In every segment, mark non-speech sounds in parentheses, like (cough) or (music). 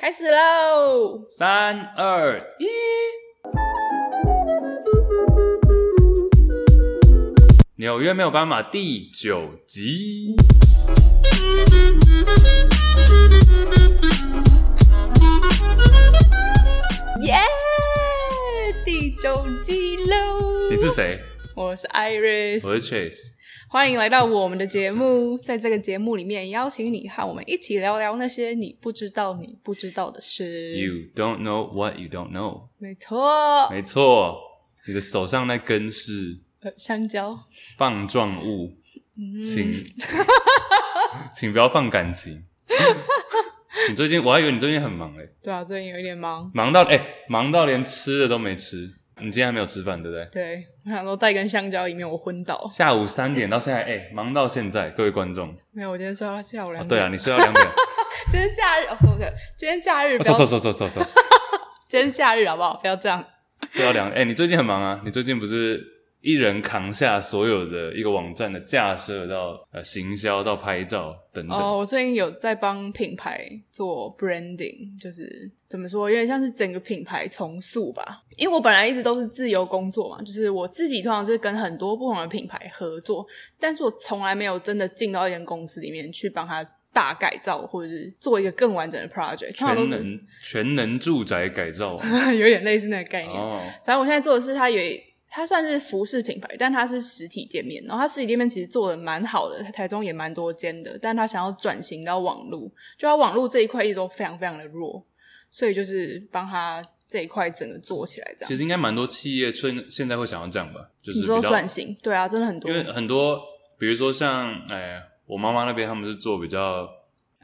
开始喽！三二一，纽约没有斑马第九集。耶！第九集喽！你是谁？我是 Iris，我是 Chase。欢迎来到我们的节目，在这个节目里面，邀请你和我们一起聊聊那些你不知道、你不知道的事。You don't know what you don't know。没错，没错，你的手上那根是香蕉棒状物，嗯、请 (laughs) 请不要放感情。(laughs) 你最近，我还以为你最近很忙诶。对啊，最近有一点忙，忙到诶，忙到连吃的都没吃。你今天还没有吃饭，对不对？对，我想说带根香蕉，以免我昏倒。下午三点到现在，哎、欸，忙到现在，各位观众。没有，我今天睡到下午两点。哦、对啊，你睡到两点。(laughs) 今天假日，哦，说对，今天假日。说说说说说说。今天假日好不好？不要这样。睡到两点，哎、欸，你最近很忙啊？你最近不是？一人扛下所有的一个网站的架设到呃行销到拍照等等。哦，我最近有在帮品牌做 branding，就是怎么说，有点像是整个品牌重塑吧。因为我本来一直都是自由工作嘛，就是我自己通常是跟很多不同的品牌合作，但是我从来没有真的进到一间公司里面去帮他大改造，或者是做一个更完整的 project。全能全能住宅改造，(laughs) 有点类似那个概念。哦，反正我现在做的是它有。它算是服饰品牌，但它是实体店面。然后它实体店面其实做的蛮好的，台中也蛮多间的。但它想要转型到网络，就它网络这一块一直都非常非常的弱，所以就是帮他这一块整个做起来这样。其实应该蛮多企业现现在会想要这样吧，就是你说转型，对啊，真的很多。因为很多，比如说像哎，我妈妈那边他们是做比较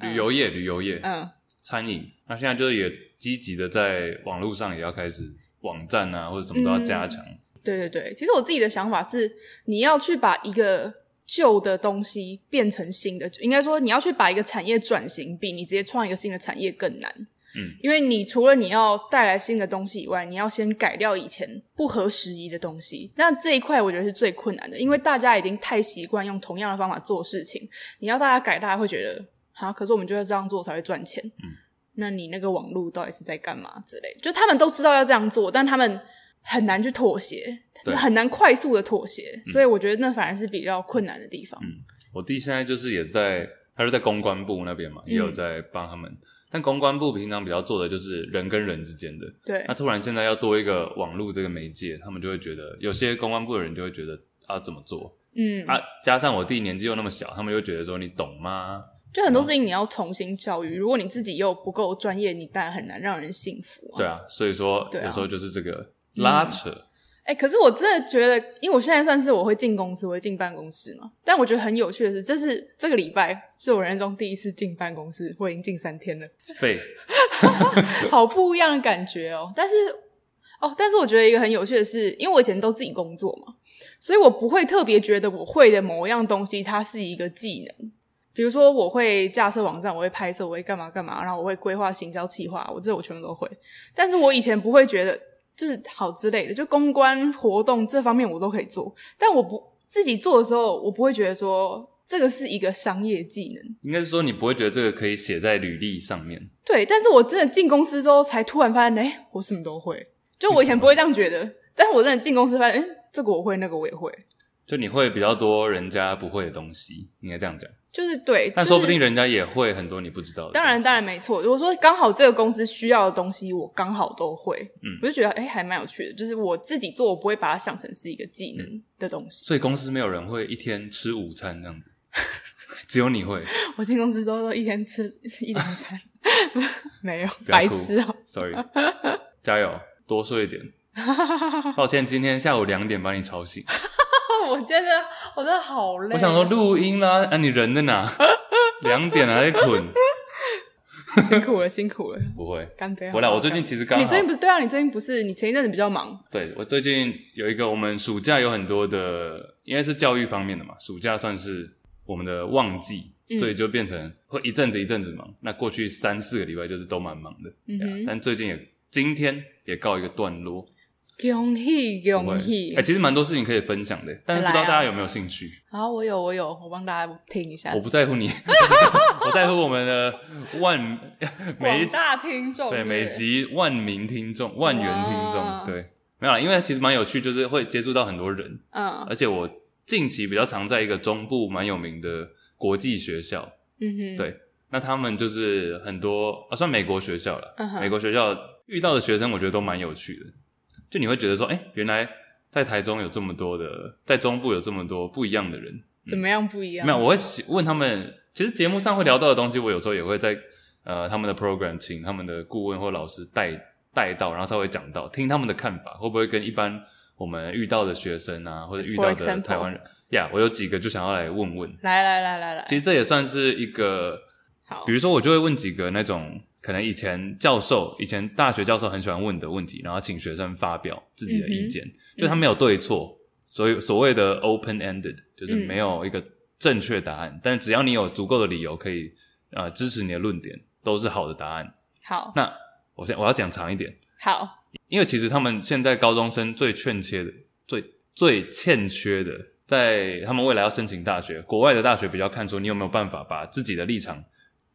旅游业，嗯、旅游业，嗯，餐饮。那现在就是也积极的在网络上也要开始网站啊，或者什么都要加强。嗯对对对，其实我自己的想法是，你要去把一个旧的东西变成新的，应该说你要去把一个产业转型，比你直接创一个新的产业更难。嗯，因为你除了你要带来新的东西以外，你要先改掉以前不合时宜的东西。那这一块我觉得是最困难的，因为大家已经太习惯用同样的方法做事情，你要大家改，大家会觉得啊，可是我们就要这样做才会赚钱。嗯，那你那个网络到底是在干嘛之类？就他们都知道要这样做，但他们。很难去妥协，很难快速的妥协，嗯，所以我觉得那反而是比较困难的地方。嗯，我弟现在就是也在，他是在公关部那边嘛，也有在帮他们，嗯。但公关部平常比较做的就是人跟人之间的，对。那突然现在要多一个网络这个媒介，他们就会觉得有些公关部的人就会觉得啊怎么做？嗯啊，加上我弟年纪又那么小，他们又觉得说你懂吗？就很多事情你要重新教育，如果你自己又不够专业，你当然很难让人信服啊。对啊，所以说有时候就是这个。拉扯，哎、嗯欸，可是我真的觉得，因为我现在算是我会进公司，我会进办公室嘛。但我觉得很有趣的是，这是这个礼拜是我人生中第一次进办公室，我已经进三天了，废，(laughs) 好不一样的感觉哦。但是哦，但是我觉得一个很有趣的是，因为我以前都自己工作嘛，所以我不会特别觉得我会的某一样东西它是一个技能。比如说，我会架设网站，我会拍摄，我会干嘛干嘛，然后我会规划行销企划，我这我全部都会。但是我以前不会觉得。就是好之类的，就公关活动这方面我都可以做，但我不自己做的时候，我不会觉得说这个是一个商业技能。应该是说你不会觉得这个可以写在履历上面。对，但是我真的进公司之后，才突然发现，哎，我什么都会。就我以前不会这样觉得，但是我真的进公司发现，哎，这个我会，那个我也会。就你会比较多人家不会的东西，应该这样讲。就是对，但说不定人家也会很多你不知道的。当然，当然没错。如果说刚好这个公司需要的东西，我刚好都会，嗯，我就觉得哎，还蛮有趣的。就是我自己做，我不会把它想成是一个技能的东西。所以公司没有人会一天吃午餐这样子，只有你会。(laughs) 我进公司之后都一天吃一两餐，(laughs) 没有白吃哦。Sorry，加油，多睡一点。(laughs) 抱歉，今天下午两点把你吵醒。我真的，我真的好累。我想说录音啦，(laughs) 啊，你人在哪？(laughs) 两点还在困。(laughs) 辛苦了，辛苦了。不会，干杯。回来，我最近其实刚好。你最近不是对啊？你最近不是？你前一阵子比较忙。对，我最近有一个，我们暑假有很多的，应该是教育方面的嘛。暑假算是我们的旺季，嗯、所以就变成会一阵子一阵子忙。那过去三四个礼拜就是都蛮忙的，嗯。但最近也今天也告一个段落。恭喜恭喜！哎、欸，其实蛮多事情可以分享的，但是不知道大家有没有兴趣？好、啊，我有，我有，我帮大家听一下。我不在乎你，(laughs) 我在乎我们的万 (laughs) 每大听众，对每集万名听众、万元听众，对，没有啦，因为其实蛮有趣，就是会接触到很多人，嗯，而且我近期比较常在一个中部蛮有名的国际学校，嗯哼，对，那他们就是很多啊，算美国学校了，嗯哼，美国学校遇到的学生，我觉得都蛮有趣的。就你会觉得说，哎、欸，原来在台中有这么多的，在中部有这么多不一样的人，怎么样不一样？没有，我会问他们。其实节目上会聊到的东西，我有时候也会在呃他们的 program 请他们的顾问或老师带带到，然后稍微讲到，听他们的看法，会不会跟一般我们遇到的学生啊，或者遇到的台湾人呀？Yeah, 我有几个就想要来问问。来来来来来，其实这也算是一个好，比如说我就会问几个那种。可能以前教授，以前大学教授很喜欢问的问题，然后请学生发表自己的意见，嗯、就他没有对错，所以所谓的 open ended 就是没有一个正确答案，嗯、但只要你有足够的理由可以呃支持你的论点，都是好的答案。好，那我先我要讲长一点。好，因为其实他们现在高中生最欠缺的、最最欠缺的，在他们未来要申请大学，国外的大学比较看出你有没有办法把自己的立场。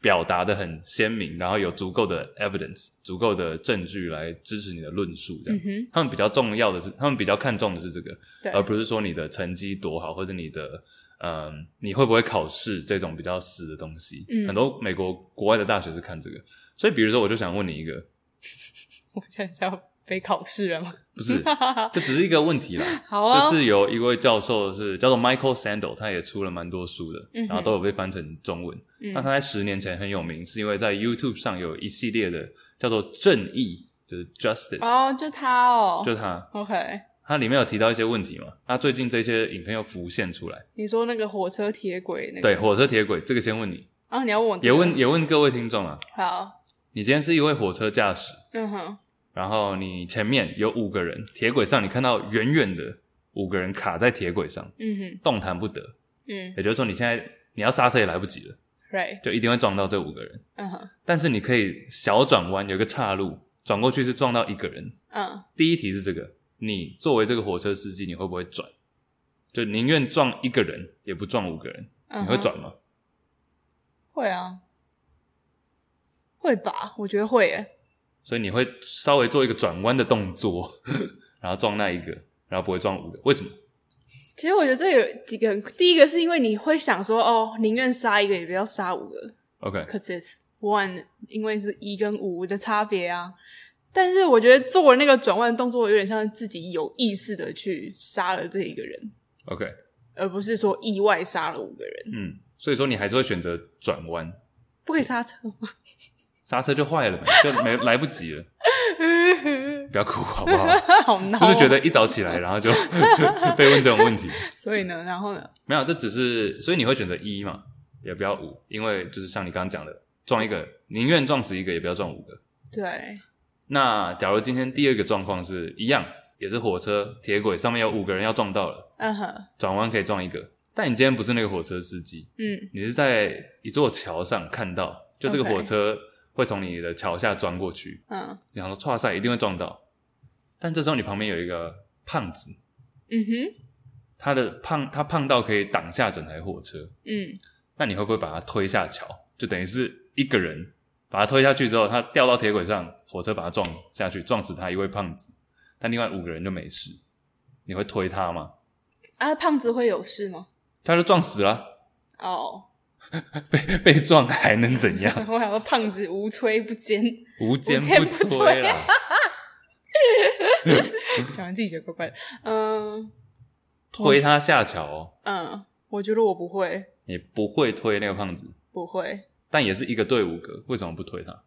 表达的很鲜明，然后有足够的 evidence，足够的证据来支持你的论述，这样。嗯。他们比较重要的是，他们比较看重的是这个，对，而不是说你的成绩多好，或者你的，嗯，你会不会考试这种比较死的东西。嗯。很多美国国外的大学是看这个，所以比如说，我就想问你一个，(laughs) 我现在要被考试了吗？不是，(laughs) 这只是一个问题啦。好啊。这是有一位教授是叫做 Michael Sandel，他也出了蛮多书的，嗯、然后都有被翻成中文。那、嗯、他在十年前很有名，是因为在 YouTube 上有一系列的叫做正义，就是 Justice。哦，就他哦，就他。OK。他里面有提到一些问题嘛？那最近这些影片又浮现出来。你说那个火车铁轨那个？对，火车铁轨这个先问你啊，你要问我、这个？也问也问各位听众啊。好。你今天是一位火车驾驶。嗯哼。然后你前面有五个人，铁轨上你看到远远的五个人卡在铁轨上，嗯哼，动弹不得，嗯，也就是说你现在你要刹车也来不及了，right，就一定会撞到这五个人，嗯哼，但是你可以小转弯，有个岔路，转过去是撞到一个人，嗯，第一题是这个，你作为这个火车司机，你会不会转？就宁愿撞一个人，也不撞五个人，你会转吗？会啊，会吧，我觉得会耶。所以你会稍微做一个转弯的动作，(laughs) 然后撞那一个，然后不会撞五个，为什么？其实我觉得这有几个，第一个是因为你会想说，哦，宁愿杀一个也不要杀五个。OK，cause it's one，因为是一跟五的差别啊。但是我觉得做那个转弯的动作，有点像自己有意识的去杀了这一个人。OK，而不是说意外杀了五个人。嗯，所以说你还是会选择转弯，不可以刹车吗？刹车就坏了，(laughs) 就没来不及了。(laughs) 不要哭好不好？(laughs) 好闹。是不是觉得一早起来，然后就被问这种问题？所以呢，然后呢？没有，这只是所以你会选择一嘛，也不要五，因为就是像你刚刚讲的，撞一个宁愿撞死一个，也不要撞五个。对。那假如今天第二个状况是一样，也是火车铁轨上面有五个人要撞到了，嗯哼，转弯可以撞一个，但你今天不是那个火车司机，嗯，你是在一座桥上看到，就这个火车。会从你的桥下钻过去，嗯，然后跨赛一定会撞到，但这时候你旁边有一个胖子，嗯哼，他的胖他胖到可以挡下整台货车，嗯，那你会不会把他推下桥？就等于是一个人把他推下去之后，他掉到铁轨上，火车把他撞下去，撞死他一位胖子，但另外五个人就没事，你会推他吗？啊，胖子会有事吗？他就撞死了，哦。(laughs) 被 (laughs) 被撞还能怎样？(laughs) 我想说，胖子无摧不坚，无坚不摧啦。讲完自己觉得怪怪的。嗯，推他下桥哦。嗯，我觉得我不会。你不会推那个胖子？不会。但也是一个队伍个，为什么不推他？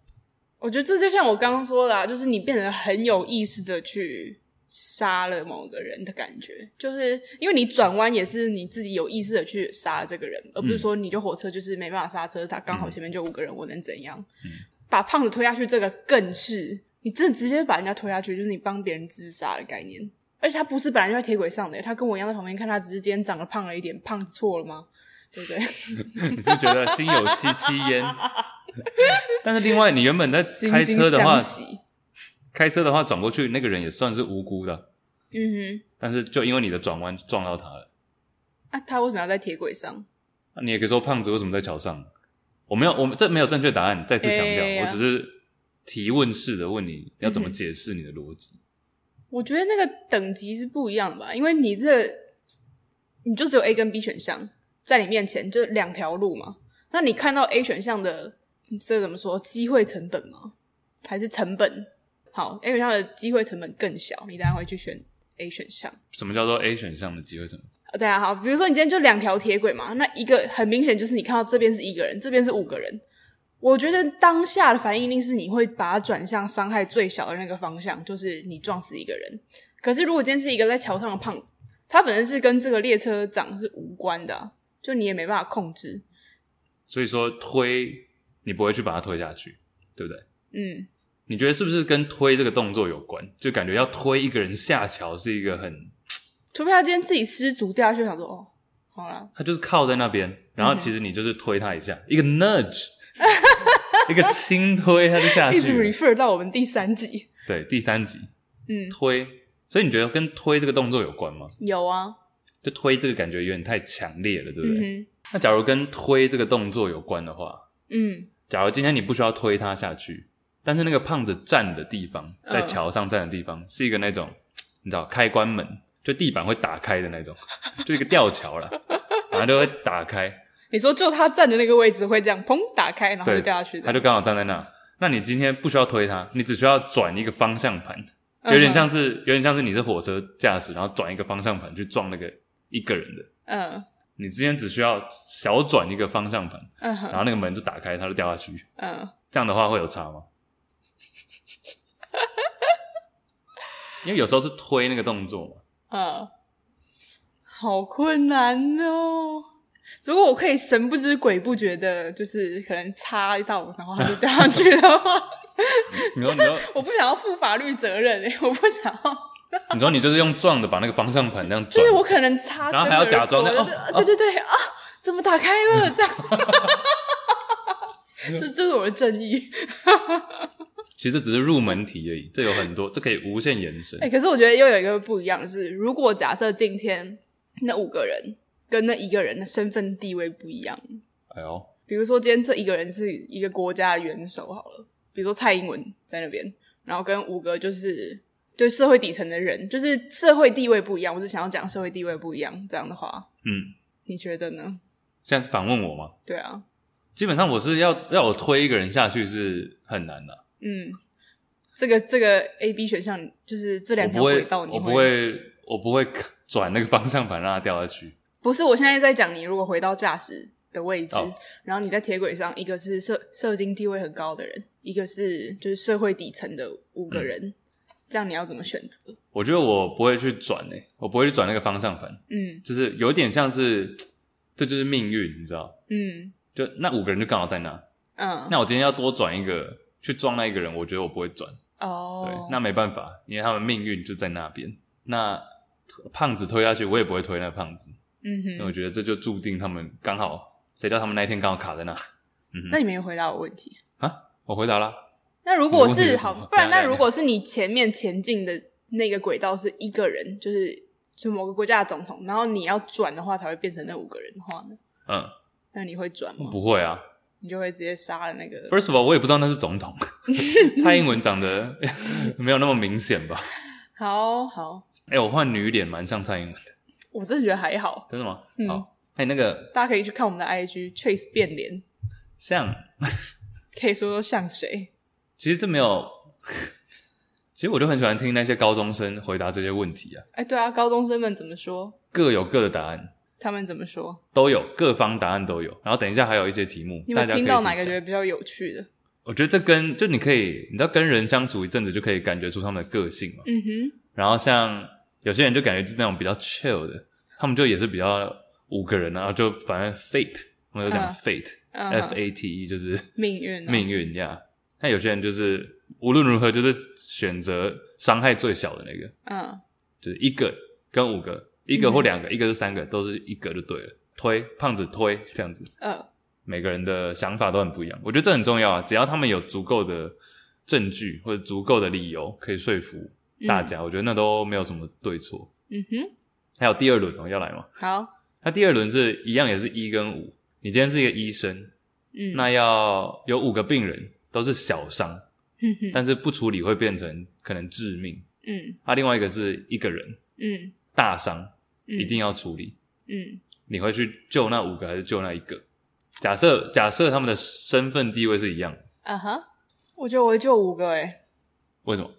我觉得这就像我刚刚说的，啊，就是你变得很有意识的去。杀了某个人的感觉，就是因为你转弯也是你自己有意识的去杀这个人，而不是说你就火车就是没办法刹车，他刚好前面就五个人，我能怎样？嗯，把胖子推下去，这个更是你这直接把人家推下去，就是你帮别人自杀的概念。而且他不是本来就在铁轨上的，他跟我一样在旁边看，他只是今天长得胖了一点，胖子错了吗？对不对？(laughs) 你是觉得心有戚戚焉？(laughs) 但是另外，你原本在开车的话，开车的话转过去，那个人也算是无辜的。嗯哼。但是就因为你的转弯撞到他了。啊，他为什么要在铁轨上？啊，你也可以说胖子为什么在桥上？我没有，我们这没有正确答案。再次强调，我只是提问式的问你要怎么解释你的逻辑。我觉得那个等级是不一样的吧，因为你这你就只有 A 跟 B 选项在你面前，就两条路嘛。那你看到 A 选项的这怎么说？机会成本吗？还是成本？好，A 选项的机会成本更小，你当然会去选 A 选项。什么叫做 A 选项的机会成本？对啊，好，比如说你今天就两条铁轨嘛，那一个很明显就是你看到这边是一个人，这边是五个人。我觉得当下的反应一定是你会把它转向伤害最小的那个方向，就是你撞死一个人。可是如果今天是一个在桥上的胖子，他本身是跟这个列车长是无关的啊，就你也没办法控制。所以说推你不会去把它推下去，对不对？嗯。你觉得是不是跟推这个动作有关？就感觉要推一个人下桥是一个很……除非他今天自己失足掉下去，想说哦，好了，他就是靠在那边，然后其实你就是推他一下，嗯、一个 nudge。(laughs) 一个轻推，他就下 (laughs) 去。一直 refer 到我们第三集。对，第三集。嗯，推。所以你觉得跟推这个动作有关吗？有啊。就推这个感觉有点太强烈了，对不对？嗯、那假如跟推这个动作有关的话，嗯，假如今天你不需要推他下去，但是那个胖子站的地方，在桥上站的地方，嗯、是一个那种你知道开关门，就地板会打开的那种，(laughs) 就一个吊桥了，(laughs) 然后就会打开。你说就他站的那个位置会这样砰打开，然后就掉下去。他就刚好站在那。那你今天不需要推他，你只需要转一个方向盘，有点像是、嗯、有点像是你是火车驾驶，然后转一个方向盘去撞那个一个人的。嗯。你今天只需要小转一个方向盘，嗯，然后那个门就打开，他就掉下去。嗯。这样的话会有差吗？(laughs) 因为有时候是推那个动作嘛。嗯。好困难哦。如果我可以神不知鬼不觉的，就是可能擦一道，然后他就掉上去的话，你 (laughs) 说你说，我不想要负法律责任哎、欸，(laughs) 我不想要。你说你就是用撞的把那个方向盘那样转，就是我可能擦，然后还要假装的，哦，对对对啊，怎么打开了？这样，这这是我的正义。其实只是入门题而已，这有很多，这可以无限延伸。哎、欸，可是我觉得又有一个不一样的是，如果假设今天那五个人。跟那一个人的身份地位不一样。哎呦，比如说今天这一个人是一个国家的元首好了，比如说蔡英文在那边，然后跟五个就是对社会底层的人，就是社会地位不一样。我是想要讲社会地位不一样这样的话，嗯，你觉得呢？现在是反问我吗？对啊，基本上我是要要我推一个人下去是很难的啊。嗯，这个这个 A、B 选项就是这两条轨道你，我不会，我不会 (laughs) 转那个方向盘让它掉下去。不是，我现在在讲你如果回到驾驶的位置，哦、然后你在铁轨上，一个是社社经地位很高的人，一个是就是社会底层的五个人，嗯、这样你要怎么选择？我觉得我不会去转诶、欸，我不会去转那个方向盘，嗯，就是有点像是这就是命运，你知道？嗯，就那五个人就刚好在那，嗯，那我今天要多转一个去撞那一个人，我觉得我不会转，哦，对，那没办法，因为他们命运就在那边。那胖子推下去，我也不会推那胖子。嗯哼，那我觉得这就注定他们刚好，谁叫他们那一天刚好卡在那。嗯哼，那你没有回答我问题啊？我回答了。那如果是，是好，不然那如果是你前面前进的那个轨道是一个人，就是就某个国家的总统，然后你要转的话才会变成那五个人的话呢？嗯，那你会转吗？不会啊，你就会直接杀了那个。First of all，我也不知道那是总统，(laughs) 蔡英文长得没有那么明显吧？(laughs) 好好，哎、欸，我换女脸蛮像蔡英文的。我真的觉得还好，真的吗？嗯、好，哎，那个大家可以去看我们的 IG Trace 变脸，像，可以说说像谁？其实这没有，其实我就很喜欢听那些高中生回答这些问题啊。哎，对啊，高中生们怎么说？各有各的答案。他们怎么说？都有，各方答案都有。然后等一下还有一些题目，你们听到哪个觉得比较有趣的？我觉得这跟就你可以，你知道跟人相处一阵子就可以感觉出他们的个性嘛。嗯哼。然后像。有些人就感觉是那种比较 chill 的，他们就也是比较五个人，然后就反正 fate，我们就讲 fate，F A T E 就是命运，命运呀。那有些人就是无论如何就是选择伤害最小的那个，嗯，就是一个跟五个，一个或两个，嗯、一个是三个，都是一个就对了。推胖子推这样子，嗯，每个人的想法都很不一样，我觉得这很重要啊。只要他们有足够的证据或者足够的理由可以说服大家，嗯、我觉得那都没有什么对错。嗯哼，还有第二轮哦，要来吗？好，那第二轮是一样，也是一跟五。你今天是一个医生，嗯，那要有五个病人都是小伤，嗯哼，但是不处理会变成可能致命，嗯，那、啊、另外一个是一个人，嗯，大伤，嗯、一定要处理，嗯。你会去救那五个还是救那一个？假设假设他们的身份地位是一样，啊哈、uh，huh. 我觉得我会救五个诶。为什么？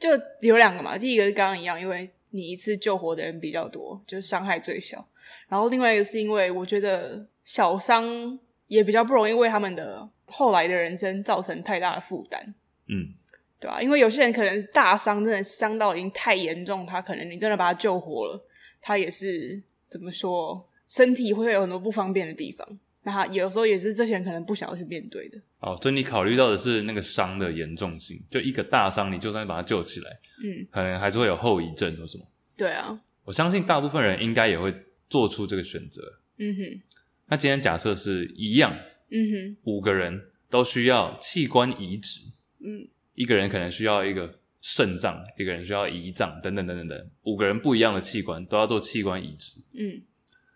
就有两个嘛，第一个是刚刚一样，因为你一次救活的人比较多，就是伤害最小。然后另外一个是因为我觉得小伤也比较不容易为他们的后来的人生造成太大的负担。嗯，对啊，因为有些人可能大伤真的伤到已经太严重，他可能你真的把他救活了，他也是。怎么说？身体会有很多不方便的地方，那他有时候也是这些人可能不想要去面对的。哦，所以你考虑到的是那个伤的严重性，就一个大伤，你就算把他救起来，嗯，可能还是会有后遗症或什么。对啊，我相信大部分人应该也会做出这个选择。嗯哼，那今天假设是一样，嗯哼，五个人都需要器官移植，嗯，一个人可能需要一个。肾脏，一个人需要胰脏，等等等等等，五个人不一样的器官都要做器官移植。嗯，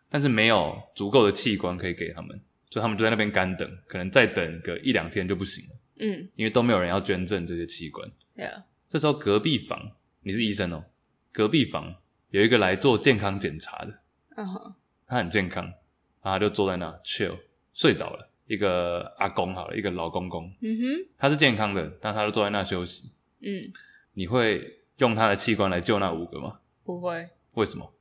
但是没有足够的器官可以给他们，所以他们就在那边干等，可能再等个一两天就不行了。嗯，因为都没有人要捐赠这些器官。Yeah. 这时候隔壁房，你是医生哦，隔壁房有一个来做健康检查的。嗯哼、uh-huh. 他很健康，然后他就坐在那 chill 睡着了。一个阿公好了，一个老公公。嗯哼，他是健康的，但他就坐在那休息。嗯。你会用他的器官来救那五个吗？不会。为什么？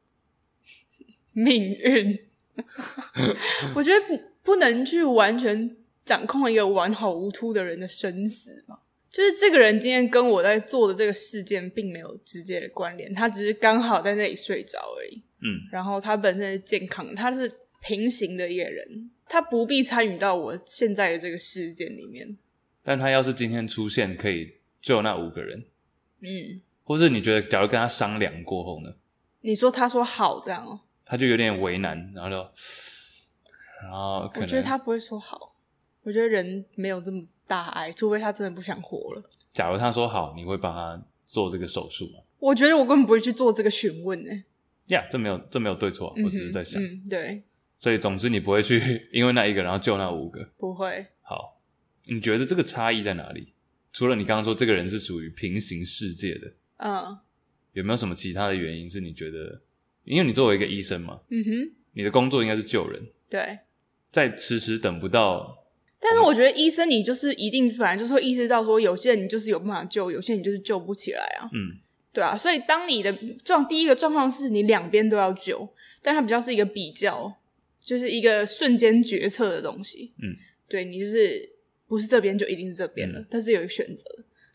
(laughs) 命运。(laughs) 我觉得不不能去完全掌控一个完好无突的人的生死嘛。就是这个人今天跟我在做的这个事件并没有直接的关联，他只是刚好在那里睡着而已。嗯。然后他本身是健康，他是平行的一个人，他不必参与到我现在的这个事件里面。但他要是今天出现，可以救那五个人。嗯，或是你觉得，假如跟他商量过后呢？你说他说好这样哦，他就有点为难，然后就，(sighs) 然后可能我觉得他不会说好，我觉得人没有这么大爱，除非他真的不想活了。假如他说好，你会帮他做这个手术吗？我觉得我根本不会去做这个询问诶。呀这没有这没有对错，我只是在想，嗯，对。所以总之你不会去 (laughs) 因为那一个然后救那五个，不会。好，你觉得这个差异在哪里？除了你刚刚说这个人是属于平行世界的，嗯，有没有什么其他的原因是你觉得，因为你作为一个医生嘛，嗯哼，你的工作应该是救人，对，在迟迟等不到，但是我觉得医生你就是一定本来就是会意识到说，有些人你就是有办法救，有些人你就是救不起来啊，嗯，对啊，所以当你的状第一个状况是你两边都要救，但它比较是一个比较，就是一个瞬间决策的东西，嗯，对你就是。不是这边就一定是这边了，嗯、但是有一个选择。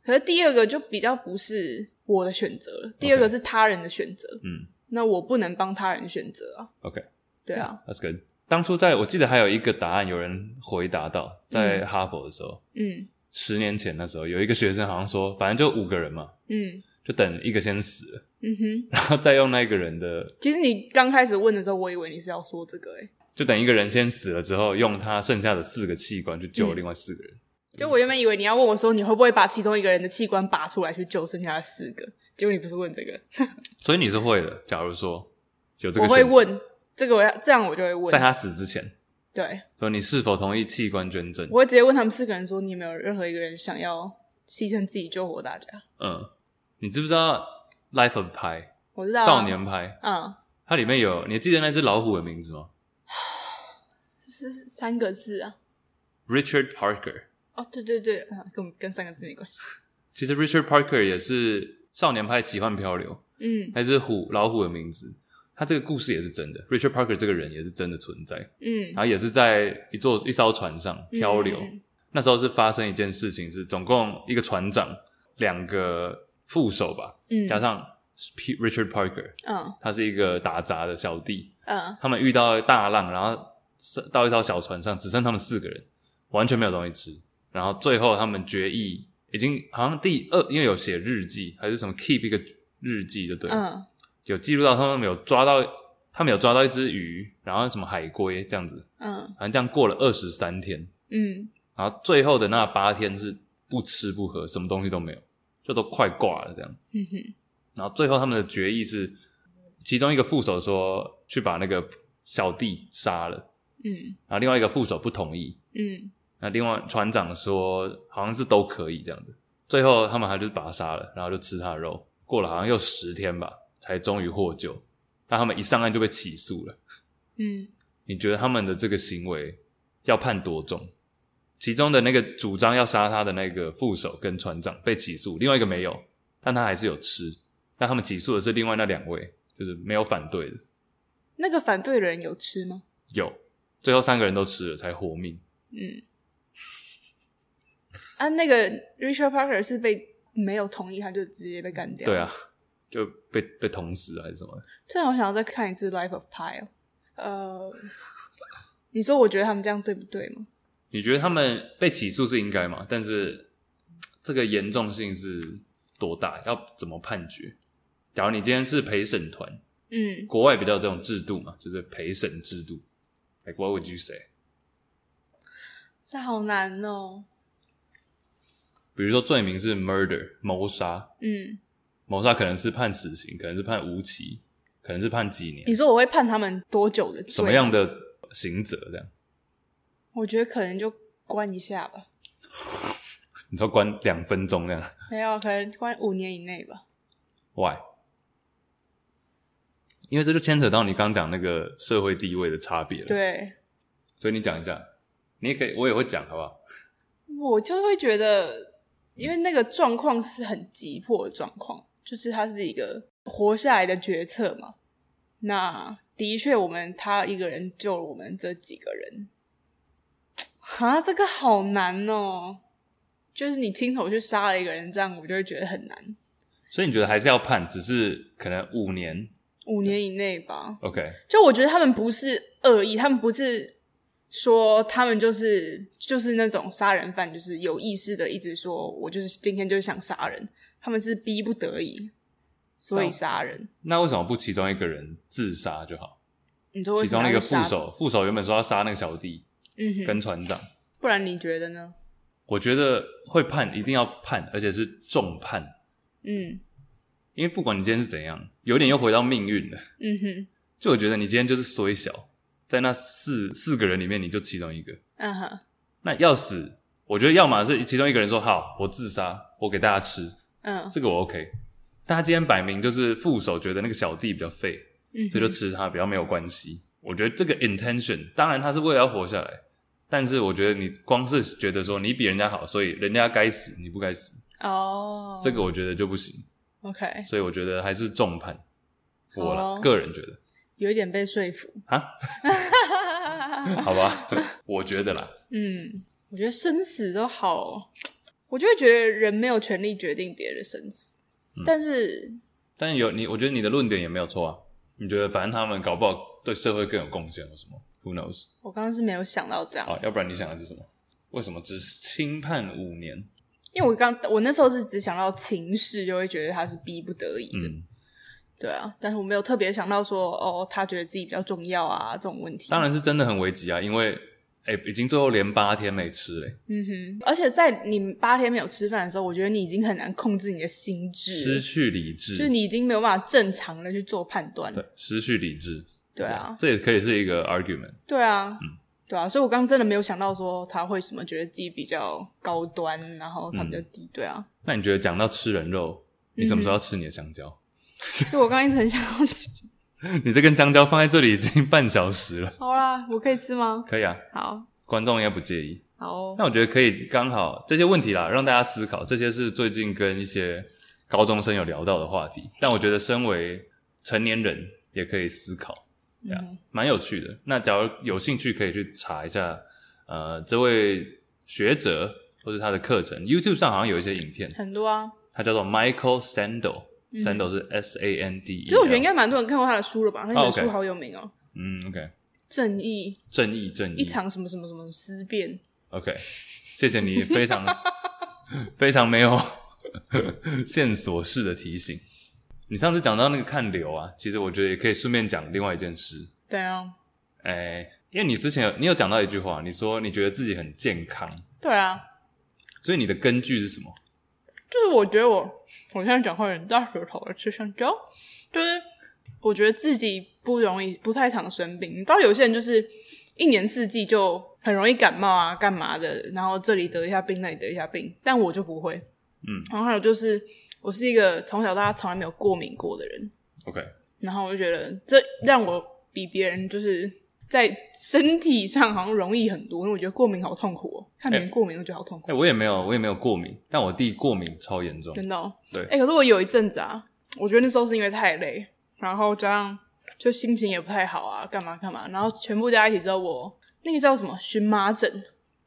可是第二个就比较不是我的选择了，第二个是他人的选择。嗯，那我不能帮他人选择啊。OK，对啊，That's good。当初在我记得还有一个答案，有人回答到在哈佛的时候，嗯，十年前那时候有一个学生好像说，反正就五个人嘛，嗯，就等一个先死了，嗯哼，然后再用那个人的。其实你刚开始问的时候，我以为你是要说这个、欸，诶就等一个人先死了之后，用他剩下的四个器官去救另外四个人。嗯、就我原本以为你要问我说，你会不会把其中一个人的器官拔出来去救剩下的四个？结果你不是问这个，(laughs) 所以你是会的。假如说有这个，我会问这个，我要这样我就会问，在他死之前，对，说你是否同意器官捐赠？我会直接问他们四个人说，你有没有任何一个人想要牺牲自己救活大家？嗯，你知不知道《Life of Pi》？我知道、啊，少年派。嗯，它里面有，你记得那只老虎的名字吗？(sighs) 是是三个字啊，Richard Parker。哦，对对对，跟跟三个字没关系。(laughs) 其实 Richard Parker 也是少年派奇幻漂流，嗯，还是虎老虎的名字。他这个故事也是真的，Richard Parker 这个人也是真的存在，嗯，然后也是在一座一艘船上漂流。嗯、那时候是发生一件事情，是总共一个船长，两个副手吧，嗯，加上 Richard Parker，嗯，他是一个打杂的小弟，嗯，他们遇到大浪，然后。到一艘小船上，只剩他们四个人，完全没有东西吃。然后最后他们决议已经好像第二，因为有写日记还是什么 keep 一个日记就对了，嗯，有记录到他们有抓到，他们有抓到一只鱼，然后什么海龟这样子，嗯，好像这样过了二十三天，嗯，然后最后的那八天是不吃不喝，什么东西都没有，就都快挂了这样，嗯哼，然后最后他们的决议是，其中一个副手说去把那个小弟杀了，嗯，然后另外一个副手不同意，嗯。那另外船长说好像是都可以这样子，最后他们还就是把他杀了，然后就吃他的肉。过了好像又十天吧，才终于获救。但他们一上岸就被起诉了。嗯，你觉得他们的这个行为要判多重？其中的那个主张要杀他的那个副手跟船长被起诉，另外一个没有，但他还是有吃。但他们起诉的是另外那两位，就是没有反对的。那个反对的人有吃吗？有，最后三个人都吃了才活命。嗯。啊，那个 Richard Parker 是被没有同意，他就直接被干掉。对啊，就被被捅死还是什么？突然我想要再看一次《Life of Pi》哦。呃，(laughs) 你说我觉得他们这样对不对吗？你觉得他们被起诉是应该吗？但是这个严重性是多大？要怎么判决？假如你今天是陪审团，嗯，国外比较有这种制度嘛，就是陪审制度。Like what would you say？这好难哦。比如说罪名是 murder 谋杀，嗯，谋杀可能是判死刑，可能是判无期，可能是判几年。你说我会判他们多久的罪？什么样的刑责？这样？我觉得可能就关一下吧。(laughs) 你说关两分钟这样？没有，可能关五年以内吧。Why？因为这就牵扯到你刚讲那个社会地位的差别了。对，所以你讲一下，你也可以，我也会讲，好不好？(laughs) 我就会觉得。因为那个状况是很急迫的状况，就是他是一个活下来的决策嘛。那的确，我们他一个人救了我们这几个人。啊，这个好难哦！就是你亲手去杀了一个人，这样我就会觉得很难。所以你觉得还是要判，只是可能五年，五年以内吧。OK，就我觉得他们不是恶意，他们不是。说他们就是就是那种杀人犯，就是有意识的一直说，我就是今天就是想杀人。他们是逼不得已，所以杀人。那为什么不其中一个人自杀就好？你说其中那个副手，副手原本说要杀那个小弟，嗯哼，跟船长。不然你觉得呢？我觉得会判，一定要判，而且是重判。嗯，因为不管你今天是怎样，有点又回到命运了。嗯哼，就我觉得你今天就是衰小。在那四四个人里面，你就其中一个。嗯哼。那要死，我觉得要么是其中一个人说好，我自杀，我给大家吃。嗯。这个我 OK。大家今天摆明就是副手觉得那个小弟比较废，嗯，所以就吃他，比较没有关系。我觉得这个 intention，当然他是为了要活下来，但是我觉得你光是觉得说你比人家好，所以人家该死，你不该死。哦。这个我觉得就不行。OK。所以我觉得还是重判。我啦，个人觉得。有一点被说服啊，(laughs) 好吧，我觉得啦，嗯，我觉得生死都好，我就会觉得人没有权利决定别人的生死，嗯、但是，但有你，我觉得你的论点也没有错啊。你觉得反正他们搞不好对社会更有贡献，或什么？Who knows？我刚刚是没有想到这样，好，要不然你想的是什么？为什么只轻判五年？因为我刚我那时候是只想到情势，就会觉得他是逼不得已的。嗯对啊，但是我没有特别想到说，哦，他觉得自己比较重要啊，这种问题。当然是真的很危急啊，因为，哎，已经最后连八天没吃嘞。嗯哼，而且在你八天没有吃饭的时候，我觉得你已经很难控制你的心智，失去理智，就是你已经没有办法正常的去做判断。对，失去理智。对啊，这也可以是一个 argument。对啊，嗯，对啊，所以我刚刚真的没有想到说他会什么觉得自己比较高端，然后他比较低。嗯，对啊，那你觉得讲到吃人肉，你什么时候要吃你的香蕉？嗯 (laughs) 就我刚刚一直很想要吃，(laughs) 你这根香蕉放在这里已经半小时了。好啦，我可以吃吗？可以啊。好，观众应该不介意。好哦，那我觉得可以，刚好这些问题啦，让大家思考。这些是最近跟一些高中生有聊到的话题，但我觉得身为成年人也可以思考，这样蛮、嗯、有趣的。那假如有兴趣，可以去查一下，呃，这位学者或是他的课程，YouTube 上好像有一些影片，很多啊。他叫做 Michael Sandel。Sandel 是 S A N D E，其实我觉得应该蛮多人看过他的书了吧？他那本书好有名哦、喔。嗯，OK。正义，正义，正义。一场什么什么什么思辨。OK。谢谢你非常 (laughs) 非常没有 (laughs) 线索式的提醒。你上次讲到那个看流啊，其实我觉得也可以顺便讲另外一件事。对啊，哎、欸，因为你之前有你有讲到一句话，你说你觉得自己很健康。对啊，所以你的根据是什么？就是我觉得我我现在讲话有点大舌头，吃香蕉。就是我觉得自己不容易，不太常生病。你知道有些人就是一年四季就很容易感冒啊，干嘛的？然后这里得一下病，那里得一下病，但我就不会。嗯，然后还有就是我是一个从小到大从来没有过敏过的人。OK，然后我就觉得这让我比别人就是在身体上好像容易很多，因为我觉得过敏好痛苦哦。看别人过敏，我觉得好痛苦。哎、欸欸，我也没有，我也没有过敏，但我弟过敏超严重。真的、哦？对。哎、欸，可是我有一阵子啊。我觉得那时候是因为太累，然后加上就心情也不太好啊，干嘛干嘛，然后全部加一起之后，我那个叫什么荨麻疹？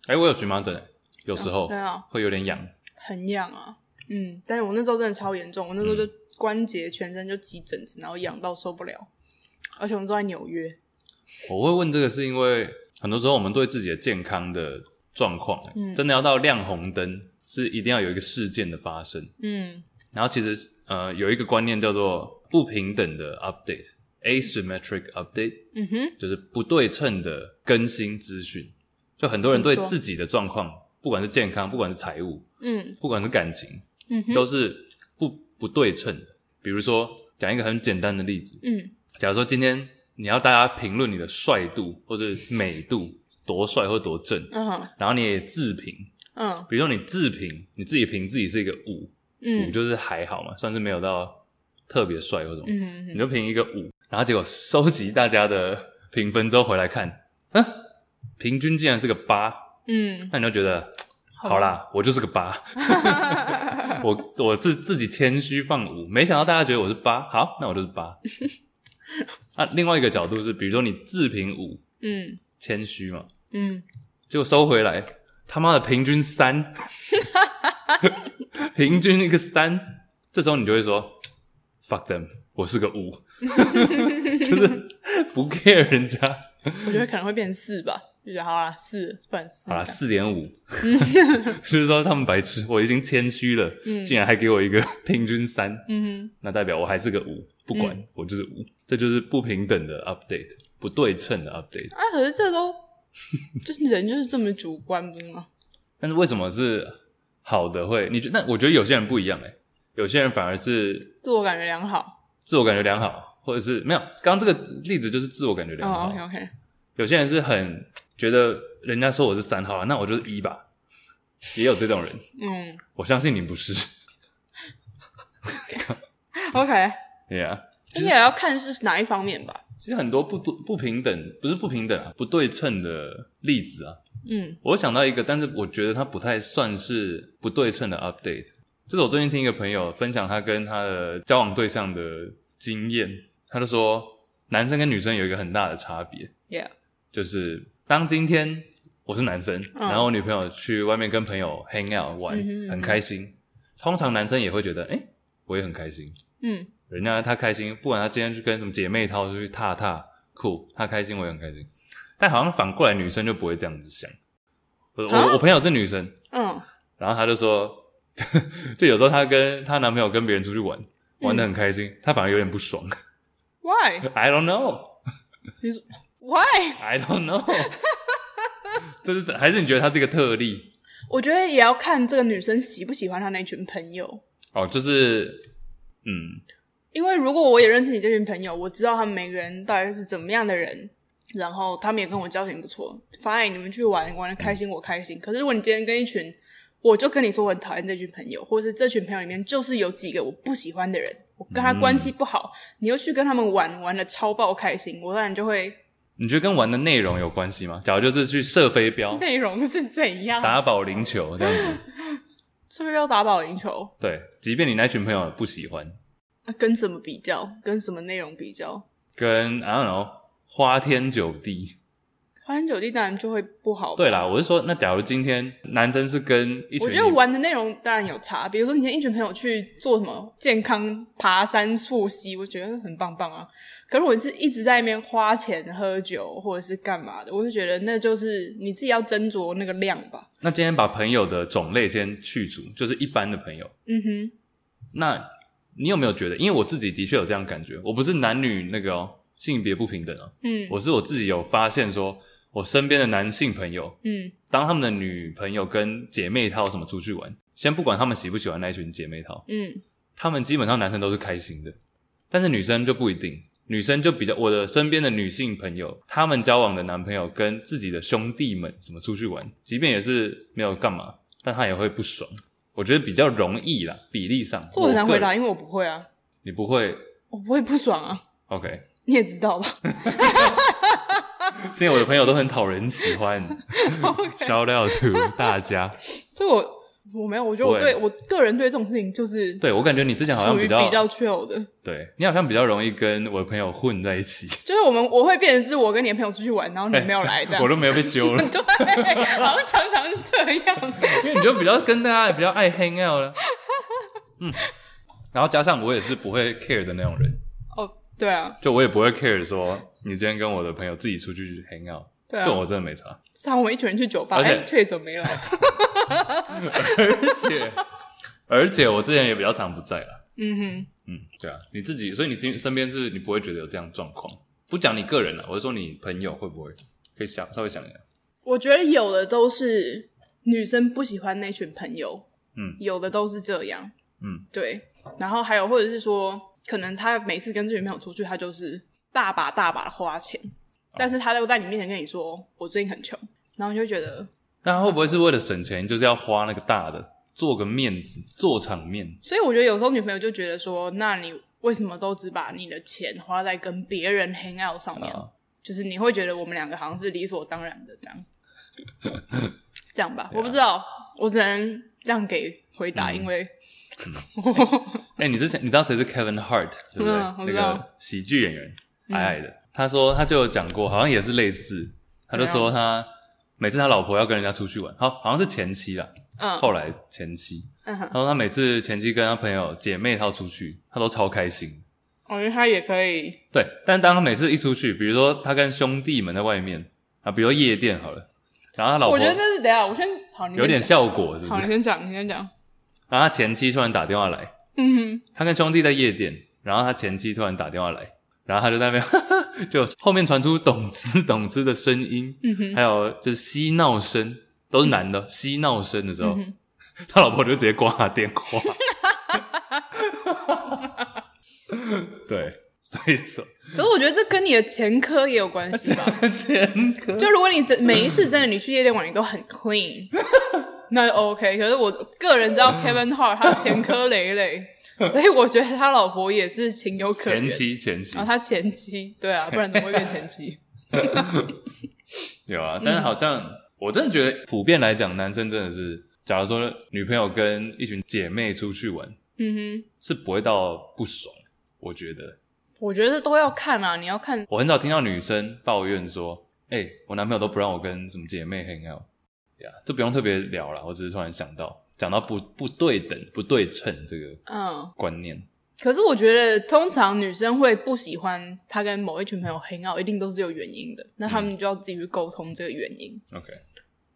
哎、欸，我有荨麻疹，有时候、会有点痒，很痒啊，嗯，但是我那时候真的超严重，我那时候就关节全身就起疹子，然后痒到受不了，而且我们都在纽约。我会问这个是因为很多时候我们对自己的健康的状况，嗯，真的要到亮红灯，是一定要有一个事件的发生，嗯，然后其实。呃，有一个观念叫做不平等的 update，asymmetric update，嗯哼，就是不对称的更新资讯。就很多人对自己的状况，不管是健康，不管是财务，嗯，不管是感情，嗯，都是不不对称的。比如说，讲一个很简单的例子，嗯，假如说今天你要大家评论你的帅度或者美度，多帅或多正，嗯，然后你也自评，嗯，比如说你自评，你自己评自己是一个五。嗯。五就是还好嘛，算是没有到特别帅或什么，嗯你就评一个五，然后结果收集大家的评分之后回来看，啊，平均竟然是个八，嗯，那你就觉得好，啦，我就是个八，(laughs) 我我是自己谦虚放五，没想到大家觉得我是八，好，那我就是八。(laughs) 啊，另外一个角度是，比如说你自评五，嗯，谦虚嘛，嗯，结果收回来，他妈的平均三。(laughs) 平均一个三，这时候你就会说 fuck them，我是个五，就是不 care 人家。我觉得可能会变四吧，就觉得好啦，四，不然四。好啦，四点五，(laughs) 就是说他们白痴，我已经谦虚了，嗯，竟然还给我一个平均三，嗯哼，那代表我还是个五，不管，嗯，我就是五，这就是不平等的 update，不对称的 update。啊，可是这都，(laughs) 就是人就是这么主观，不是吗？但是为什么是？好的会，你觉得？那我觉得有些人不一样诶，有些人反而是自我感觉良好，自我感觉良好，或者是没有。刚刚这个例子就是自我感觉良好。Oh, OK OK。有些人是很觉得人家说我是三号，那我就是一吧，也有这种人。嗯，我相信你不是。(laughs) OK。对啊，你也要看是哪一方面吧。其实很多不不平等，不是不平等啊，不对称的例子啊。嗯，我想到一个，但是我觉得它不太算是不对称的 update。这是我最近听一个朋友分享他跟他的交往对象的经验，他就说男生跟女生有一个很大的差别。Yeah，就是当今天我是男生，然后我女朋友去外面跟朋友 hang out 玩，很开心。通常男生也会觉得，诶，我也很开心。嗯，人家他开心，不管他今天去跟什么姐妹淘出去踏踏，酷，他开心，我也很开心。但好像反过来，女生就不会这样子想。我我我朋友是女生，嗯，然后她就说，(laughs) 就有时候她跟她男朋友跟别人出去玩，玩的很开心，她反而有点不爽。Why？I (laughs) don't know。你说 Why？I don't know。(laughs) 这是还是你觉得他这个特例？我觉得也要看这个女生喜不喜欢她那群朋友。哦，就是，嗯，因为如果我也认识你这群朋友，我知道他们每个人大概是怎么样的人。然后他们也跟我交情不错，Fine，你们去玩玩的开心，我开心。嗯、可是如果你今天跟一群，我就跟你说我很讨厌这群朋友，或者是这群朋友里面就是有几个我不喜欢的人，我跟他关系不好，嗯、你又去跟他们玩，玩的超爆开心，我当然就会。你觉得跟玩的内容有关系吗？假如就是去射飞镖，内容是怎样？打保龄球这样子，(laughs) 是不是要打保龄球？对，即便你那群朋友不喜欢，那跟什么比较？跟什么内容比较？跟 I don't know。花天酒地，花天酒地当然就会不好。对啦，我是说，那假如今天男生是跟一群，我觉得玩的内容当然有差。比如说，你跟一群朋友去做什么健康爬山溯溪，我觉得很棒棒啊。可是我是一直在那边花钱喝酒或者是干嘛的，我就觉得那就是你自己要斟酌那个量吧。那今天把朋友的种类先去除，就是一般的朋友。嗯哼。那你有没有觉得？因为我自己的确有这样感觉，我不是男女那个哦，性别不平等啊。嗯。我是我自己有发现说。我身边的男性朋友，嗯，当他们的女朋友跟姐妹淘什么出去玩，先不管他们喜不喜欢那一群姐妹淘，嗯，他们基本上男生都是开心的，但是女生就不一定，女生就比较，我的身边的女性朋友，他们交往的男朋友跟自己的兄弟们什么出去玩，即便也是没有干嘛，但他也会不爽。我觉得比较容易啦，比例上，这我很难回答，因为我不会啊。你不会？我不会不爽啊。OK，你也知道吧。(laughs) 是因为我的朋友都很讨人喜欢，(laughs) Shout out to 大家。(laughs) 就我我没有，我觉得我对我个人对这种事情就是，对我感觉你之前好像比较比较 chill 的，对你好像比较容易跟我的朋友混在一起。(laughs) 就是我们我会变成是我跟你的朋友出去玩，然后你没有来这样，欸、我都没有被揪了。对，好像常常是这样。因为你就比较跟大家也比较爱 hang out 了，嗯，然后加上我也是不会 care 的那种人。哦，对啊，就我也不会 care 说。你今天跟我的朋友自己出去去 hang out，对啊，就我真的没差。是我们一群人去酒吧，哎，却怎么没来？(laughs) 而且，而且我之前也比较常不在啦。嗯哼，嗯，对啊，你自己，所以你身身边是，你不会觉得有这样状况？不讲你个人了，我是说你朋友会不会？可以想稍微想一下。我觉得有的都是女生不喜欢那群朋友，嗯，有的都是这样，嗯，对。然后还有，或者是说，可能他每次跟这群朋友出去，他就是。大把大把的花钱，但是他都在你面前跟你说我最近很穷，然后你就觉得，那他会不会是为了省钱，就是要花那个大的，做个面子，做场面？所以我觉得有时候女朋友就觉得说，那你为什么都只把你的钱花在跟别人 hang out 上面？啊、就是你会觉得我们两个好像是理所当然的这样，(laughs) 这样吧？我不知道，我只能这样给回答，嗯、因为，哎、欸，你之前你知道谁是 Kevin Hart 对不对？嗯、那个喜剧演员。矮矮的，嗯、他说他就有讲过，好像也是类似，他就说他每次他老婆要跟人家出去玩，好，好像是前妻啦，嗯，后来前妻，嗯哼，他说他每次前妻跟他朋友姐妹淘出去，他都超开心，哦，因为他也可以，对，但当他每次一出去，比如说他跟兄弟们在外面啊，比如说夜店好了，然后他老婆，我觉得这是等下我先好，你有点效果是不是？好，你先讲，你先讲，然后他前妻突然打电话来，嗯哼，他跟兄弟在夜店，然后他前妻突然打电话来。然后他就在那边，(laughs) 就后面传出咚吱咚吱的声音，嗯哼，还有就是嬉闹声，都是男的嬉闹声的时候，嗯、他老婆就直接挂他电话。对，所以说，可是我觉得这跟你的前科也有关系吧？(laughs) 前科，就如果你每一次真的你去夜店玩，你都很 clean，那就 OK。可是我个人知道 (laughs) Kevin Hart 他前科累累。所以我觉得他老婆也是情有可原。前妻，前妻。然后他前妻，对啊，不然怎么会变前妻？(laughs) 有啊，但是好像、嗯、我真的觉得，普遍来讲，男生真的是，假如说女朋友跟一群姐妹出去玩，嗯哼，是不会到不爽。我觉得，我觉得都要看啊，你要看。我很少听到女生抱怨说：“哎、欸，我男朋友都不让我跟什么姐妹 hang out。”呀，这不用特别聊了，我只是突然想到。讲到不不对等、不对称这个嗯观念，可是我觉得通常女生会不喜欢她跟某一群朋友 hang out，一定都是有原因的。那他们就要自己去沟通这个原因。OK，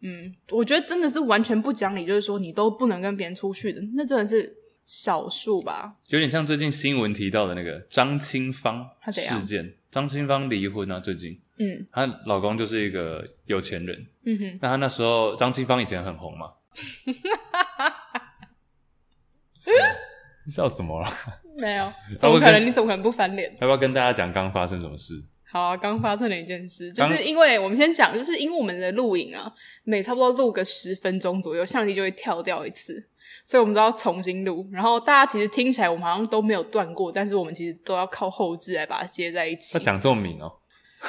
嗯，我觉得真的是完全不讲理，就是说你都不能跟别人出去的，那真的是少数吧？有点像最近新闻提到的那个张清芳事件。张清芳离婚啊，最近，嗯，她老公就是一个有钱人，嗯哼，那他那时候张清芳以前很红嘛。(laughs) (laughs) 你笑什么了？没有，(laughs) 怎么可能？你怎么可能不翻脸？要不要跟大家讲刚发生什么事？好啊，刚发生了一件事，就是因为我们先讲，就是因为我们的录影啊，每差不多录个十分钟左右，相机就会跳掉一次，所以我们都要重新录。然后大家其实听起来我们好像都没有断过，但是我们其实都要靠后置来把它接在一起。他讲这么明哦，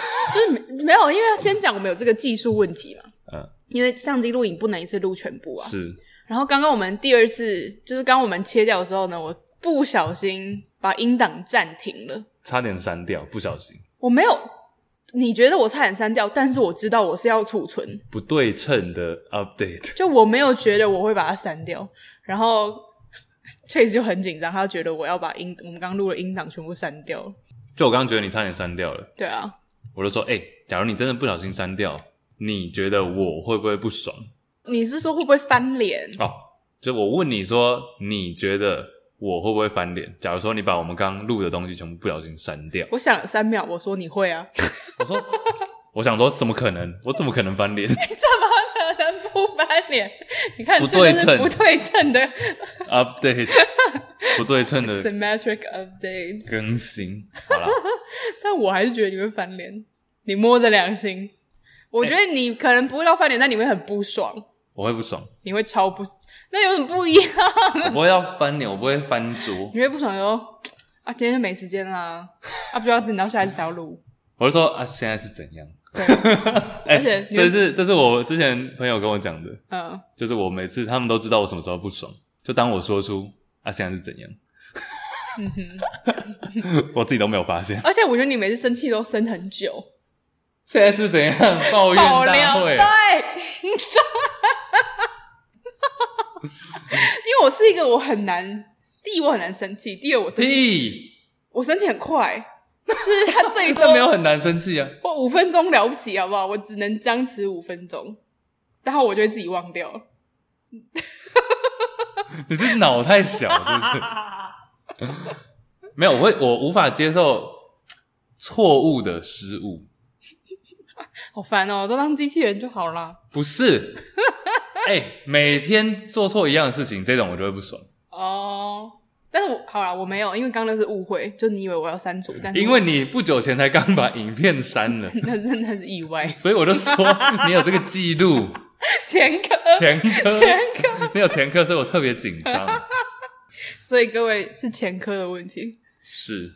(laughs) 就是没没有，因为要先讲我们有这个技术问题嘛。嗯，因为相机录影不能一次录全部啊。是。然后刚刚我们第二次，就是刚我们切掉的时候呢，我不小心把音档暂停了，差点删掉，不小心。我没有，你觉得我差点删掉，但是我知道我是要储存不对称的 update，就我没有觉得我会把它删掉，然后 Chase 就很紧张，他觉得我要把音我们刚录的音档全部删掉。就我刚刚觉得你差点删掉了，对啊，我就说，哎、欸，假如你真的不小心删掉，你觉得我会不会不爽？你是说会不会翻脸？哦，就我问你说，你觉得？我会不会翻脸？假如说你把我们刚录的东西全部不小心删掉，我想了三秒，我说你会啊。(laughs) 我说，我想说，怎么可能？我怎么可能翻脸？(laughs) 你怎么可能不翻脸？你看，不对称，不对称的 update，不对称的 (laughs) symmetric update 更新。(laughs) 但我还是觉得你会翻脸。你摸着良心，我觉得你可能不会到翻脸，但你会很不爽。我会不爽，你会超不。那有什么不一样？我不会要翻脸，我不会翻桌。你会不爽哟？啊，今天就没时间啦，啊，不要等到下一次才要录。我就说啊，现在是怎样？对，(laughs) 而且这是这是我之前朋友跟我讲的，嗯，就是我每次他们都知道我什么时候不爽，就当我说出啊，现在是怎样？嗯哼，(laughs) 我自己都没有发现。而且我觉得你每次生气都生很久。现在是怎样？(laughs) 抱怨大会。对。(laughs) 因为我是一个我很难，第一我很难生气，第二我生气，我生气很快，就是他最多没有很难生气啊，我五分钟了不起好不好？我只能僵持五分钟，然后我就会自己忘掉了。(laughs) 你是脑太小是不是？(laughs) 没有，我会我无法接受错误的失误，好烦哦！都当机器人就好了。不是。(laughs) 哎、欸，每天做错一样的事情，这种我就会不爽哦。Oh, 但是我好了，我没有，因为刚刚那是误会，就你以为我要删除，但是因为你不久前才刚把影片删了，那真的是意外，所以我就说你有这个记录，(laughs) 前科，前科，前科，(laughs) 没有前科，所以我特别紧张。(laughs) 所以各位是前科的问题，是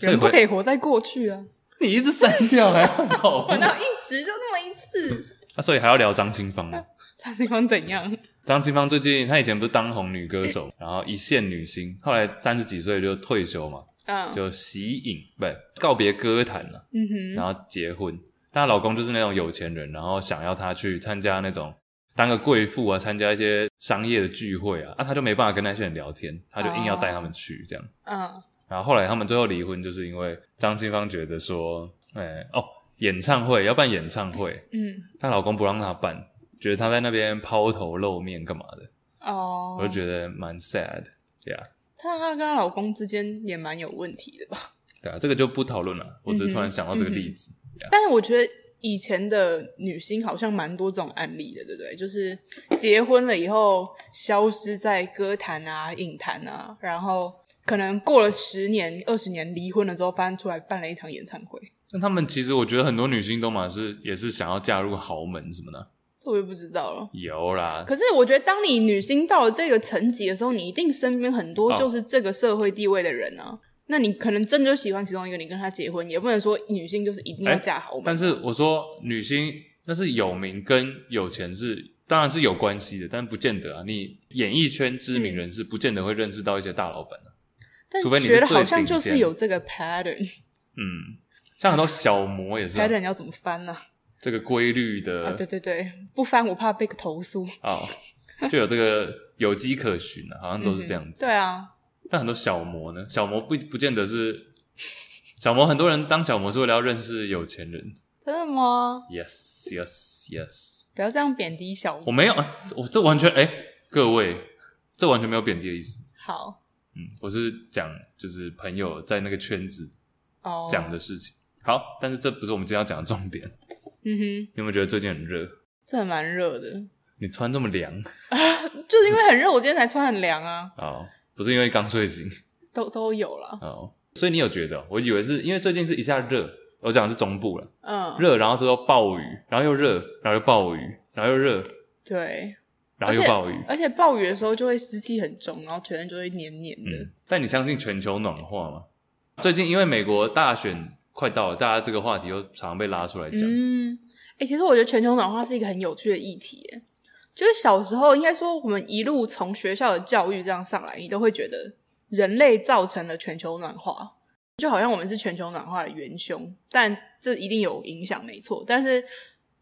人不可以活在过去啊！你一直删掉还要搞，然后一直就那么一次，啊，所以还要聊张清芳吗？张清芳怎样？张清芳最近，她以前不是当红女歌手，然后一线女星，后来三十几岁就退休嘛，嗯，就息影，不，告别歌坛了，嗯哼，然后结婚。她老公就是那种有钱人，然后想要她去参加那种当个贵妇啊，参加一些商业的聚会啊，啊，她就没办法跟那些人聊天，她就硬要带他们去这样，嗯，然后后来他们最后离婚，就是因为张清芳觉得说，哎、欸，哦，演唱会要办演唱会，嗯，她老公不让她办。觉得她在那边抛头露面干嘛的？哦，oh, 我就觉得蛮 sad，对啊。她她跟她老公之间也蛮有问题的吧？对啊，这个就不讨论了。我只是突然想到这个例子。嗯嗯、但是我觉得以前的女星好像蛮多这种案例的，对不对？就是结婚了以后消失在歌坛啊、影坛啊，然后可能过了十年、二十年，离婚了之后翻出来办了一场演唱会。那他们其实我觉得很多女星都嘛是也是想要嫁入豪门什么的。我也不知道了，有啦。可是我觉得，当你女星到了这个层级的时候，你一定身边很多就是这个社会地位的人啊。哦、那你可能真的就喜欢其中一个，你跟他结婚，也不能说女性就是一定要嫁豪门。但是我说女星，那是有名跟有钱是当然是有关系的，但不见得啊。你演艺圈知名人士不见得会认识到一些大老板啊。但除非你觉得好像就是有这个 pattern。嗯，像很多小模也是、啊。pattern 要怎么翻呢、啊？这个规律的、啊，对对对，不翻我怕被投诉。哦，就有这个有迹可循了，好像都是这样子。嗯、对啊，但很多小模呢，小模不不见得是小模，很多人当小模是为了要认识有钱人。真的吗？Yes, yes, yes。不要这样贬低小模。我没有，我这完全哎，各位，这完全没有贬低的意思。好，嗯，我是讲就是朋友在那个圈子哦讲的事情。Oh. 好，但是这不是我们今天要讲的重点。嗯哼，你有没有觉得最近很热？这蛮热的。你穿这么凉啊？(laughs) 就是因为很热，我今天才穿很凉啊。哦，不是因为刚睡醒，都都有了。哦，所以你有觉得？我以为是因为最近是一下热，我讲的是中部了。嗯，热，然后之后暴雨，然后又热，然后又暴雨，然后又热。对，然后又暴雨，而且暴雨的时候就会湿气很重，然后全身就会黏黏的。嗯，但你相信全球暖化吗？最近因为美国大选。快到了，大家这个话题又常常被拉出来讲。嗯，哎、欸，其实我觉得全球暖化是一个很有趣的议题。哎，就是小时候，应该说我们一路从学校的教育这样上来，你都会觉得人类造成了全球暖化。就好像我们是全球暖化的元凶，但这一定有影响，没错。但是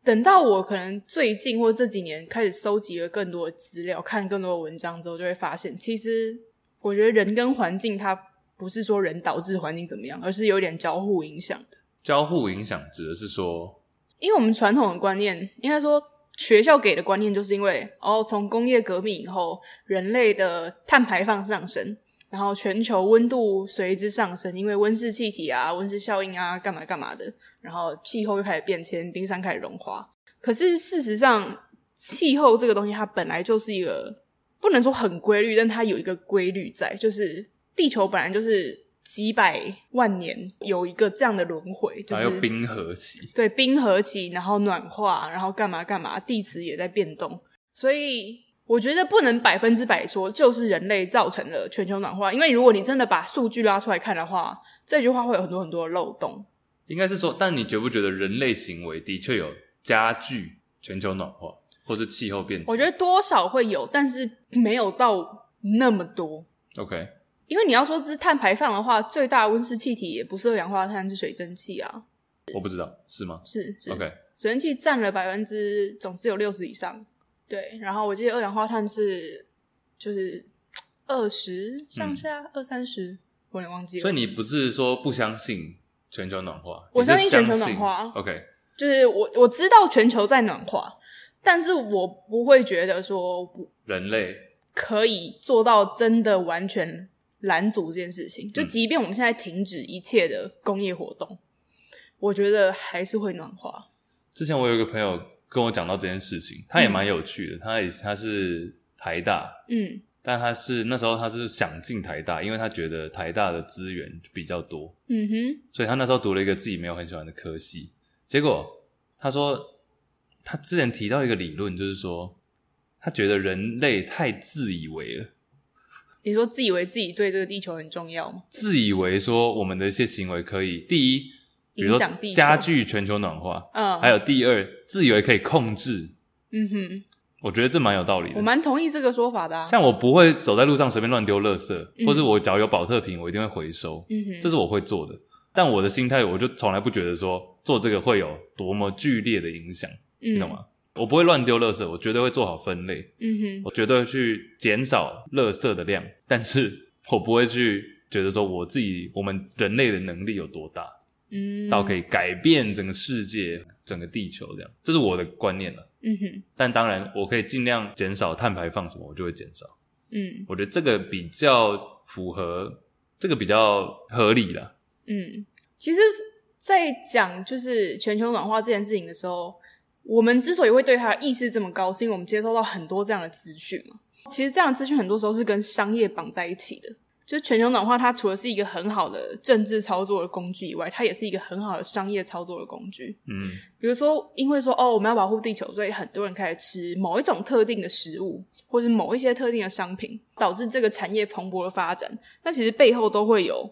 等到我可能最近或这几年开始收集了更多的资料，看更多的文章之后，就会发现，其实我觉得人跟环境它不是说人导致环境怎么样，而是有点交互影响的。交互影响指的是说，因为我们传统的观念，应该说。学校给的观念就是因为哦，从工业革命以后，人类的碳排放上升，然后全球温度随之上升，因为温室气体啊、温室效应啊，干嘛干嘛的，然后气候又开始变迁，冰山开始融化。可是事实上，气候这个东西它本来就是一个不能说很规律，但它有一个规律在，就是地球本来就是。几百万年有一个这样的轮回，就是还有冰河期，对，冰河期，然后暖化，然后干嘛干嘛，地质也在变动，所以我觉得不能百分之百说就是人类造成了全球暖化，因为如果你真的把数据拉出来看的话，这句话会有很多很多的漏洞。应该是说，但你觉不觉得人类行为的确有加剧全球暖化或是气候变？我觉得多少会有，但是没有到那么多。OK。因为你要说这是碳排放的话，最大的温室气体也不是二氧化碳，是水蒸气啊。我不知道是吗？是是。OK，水蒸气占了百分之总之有六十以上。对，然后我记得二氧化碳是就是二十上下，二三十，我有点忘记了。所以你不是说不相信全球暖化？我相信全球暖化。OK，就是我我知道全球在暖化，但是我不会觉得说人类可以做到真的完全。拦阻这件事情，就即便我们现在停止一切的工业活动，嗯、我觉得还是会暖化。之前我有一个朋友跟我讲到这件事情，他也蛮有趣的。嗯、他也他是台大，嗯，但他是那时候他是想进台大，因为他觉得台大的资源比较多，嗯哼，所以他那时候读了一个自己没有很喜欢的科系。结果他说，他之前提到一个理论，就是说他觉得人类太自以为了。你说自以为自己对这个地球很重要吗？自以为说我们的一些行为可以，第一，比如说加剧全球暖化，嗯，还有第二，自以为可以控制，嗯哼，我觉得这蛮有道理的。我蛮同意这个说法的啊。像我不会走在路上随便乱丢垃圾，嗯，或是我只要有保特瓶，我一定会回收，嗯哼，这是我会做的。但我的心态，我就从来不觉得说做这个会有多么剧烈的影响，嗯，你懂吗？我不会乱丢垃圾，我绝对会做好分类。嗯哼，我绝对会去减少垃圾的量，但是我不会去觉得说我自己我们人类的能力有多大，嗯，到可以改变整个世界、整个地球这样，这是我的观念了。嗯哼，但当然我可以尽量减少碳排放什么，我就会减少。嗯，我觉得这个比较符合，这个比较合理了。嗯，其实，在讲就是全球暖化这件事情的时候。我们之所以会对它的意识这么高，是因为我们接收到很多这样的资讯嘛。其实这样的资讯很多时候是跟商业绑在一起的。就是全球暖化，它除了是一个很好的政治操作的工具以外，它也是一个很好的商业操作的工具。嗯，比如说，因为说哦，我们要保护地球，所以很多人开始吃某一种特定的食物，或是某一些特定的商品，导致这个产业蓬勃的发展。那其实背后都会有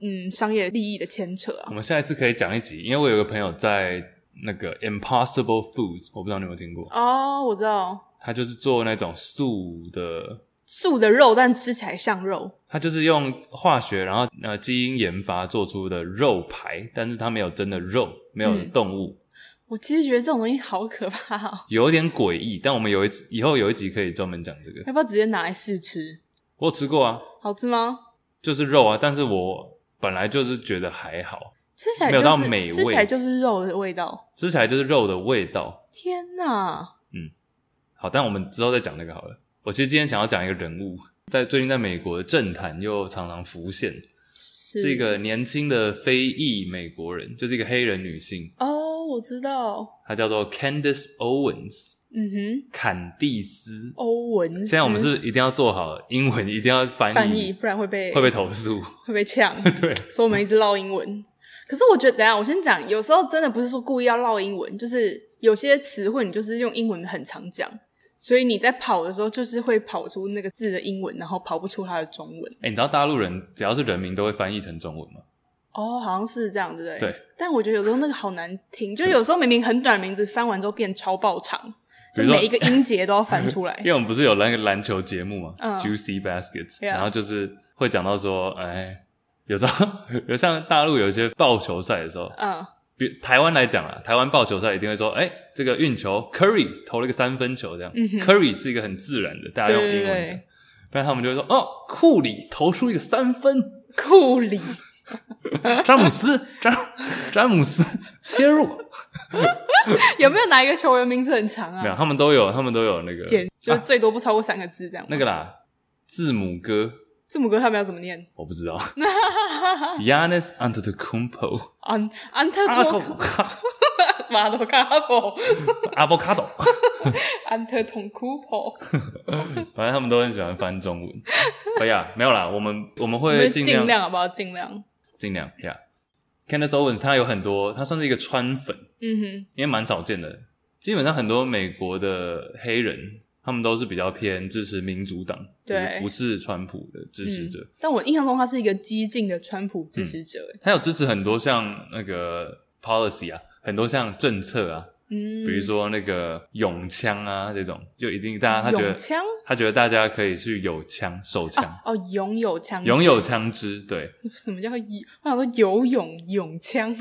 嗯商业利益的牵扯啊。我们下一次可以讲一集，因为我有个朋友在。那个 Impossible Foods，我不知道你有没有听过哦，oh, 我知道，他就是做那种素的素的肉，但吃起来像肉。他就是用化学，然后呃基因研发做出的肉排，但是它没有真的肉，没有动物。嗯、我其实觉得这种东西好可怕哦，有点诡异。但我们有一次以后有一集可以专门讲这个，要不要直接拿来试吃？我有吃过啊，好吃吗？就是肉啊，但是我本来就是觉得还好。吃起来、就是、没有到美味，吃起来就是肉的味道。吃起来就是肉的味道。天哪！嗯，好，但我们之后再讲那个好了。我其实今天想要讲一个人物，在最近在美国的政坛又常常浮现，是，是一个年轻的非裔美国人，就是一个黑人女性。哦，我知道，她叫做 Candace Owens。嗯哼，坎蒂斯·欧文。现在我们是一定要做好英文，一定要翻译，翻译，不然会被会被投诉，会被呛。(laughs) 对，说我们一直唠英文。可是我觉得，等下我先讲，有时候真的不是说故意要唠英文，就是有些词汇你就是用英文很常讲，所以你在跑的时候就是会跑出那个字的英文，然后跑不出它的中文。哎、欸，你知道大陆人只要是人名都会翻译成中文吗？哦，好像是这样，对不对？对。但我觉得有时候那个好难听，就有时候明明很短的名字翻完之后变超爆长，就每一个音节都要翻出来。(laughs) 因为我们不是有那个篮球节目嘛，嗯，Juicy Baskets. 然后就是会讲到说，哎。有时候 (laughs) 有像大陆有一些棒球赛的时候，嗯，比台湾来讲啊，台湾棒球赛一定会说，哎、欸，这个运球，Curry 投了一个三分球，这样、嗯、，Curry 是一个很自然的，大家用英文讲，但他们就会说，哦，库里投出一个三分，库里，(laughs) 詹姆斯，詹詹姆斯 (laughs) 切入，有没有哪一个球员名字很长啊？没有，他们都有，他们都有那个，就最多不超过三个字这样、啊。那个啦，字母哥。字母哥他们要怎么念？我不知道。(laughs) Giannis (laughs) Antetokounmpo。安安特托卡。马多卡波。阿波卡多。安特通库珀。反正他们都很喜欢翻中文。哎 (laughs) 呀，没有啦，我们我们会尽量，尽量好不好？尽量。尽量呀。Yeah. Candace Owens 他有很多，他算是一个川粉。嗯哼。因为蛮少见的，基本上很多美国的黑人。他们都是比较偏支持民主党，对，不是川普的支持者。嗯、但我印象中他是一个激进的川普支持者。他有支持很多像那个 policy 啊，很多像政策啊，嗯，比如说那个永枪啊这种，就一定大家他觉得枪，他觉得大家可以去有枪手枪哦，拥有枪，拥有枪支，对。什么叫游？我想说游泳泳枪，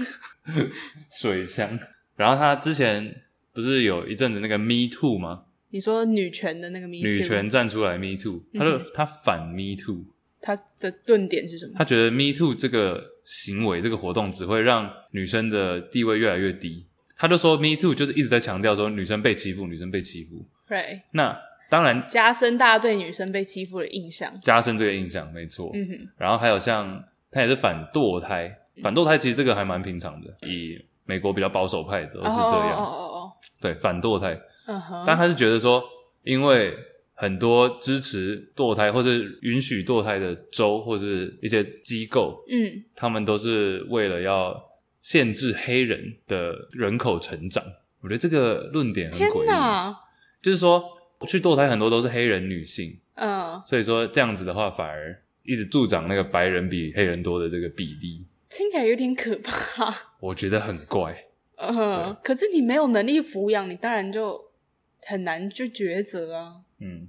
(laughs) 水枪。然后他之前不是有一阵子那个 Me Too 吗？你说女权的那个 Me Too，女权站出来 Me Too，他说他反 Me Too，他的论点是什么？他觉得 Me Too 这个行为这个活动只会让女生的地位越来越低。他就说 Me Too 就是一直在强调说女生被欺负，女生被欺负。对，那当然加深大家对女生被欺负的印象，加深这个印象没错。嗯哼。然后还有像他也是反堕胎，反堕胎其实这个还蛮平常的，以美国比较保守派的都是这样。哦哦哦。对，反堕胎。嗯哼，但他是觉得说，因为很多支持堕胎或是允许堕胎的州或是一些机构，嗯，他们都是为了要限制黑人的人口成长。我觉得这个论点很诡异。就是说，去堕胎很多都是黑人女性，嗯，所以说这样子的话，反而一直助长那个白人比黑人多的这个比例。听起来有点可怕。我觉得很怪。嗯，可是你没有能力抚养，你当然就。很难就抉择啊。嗯，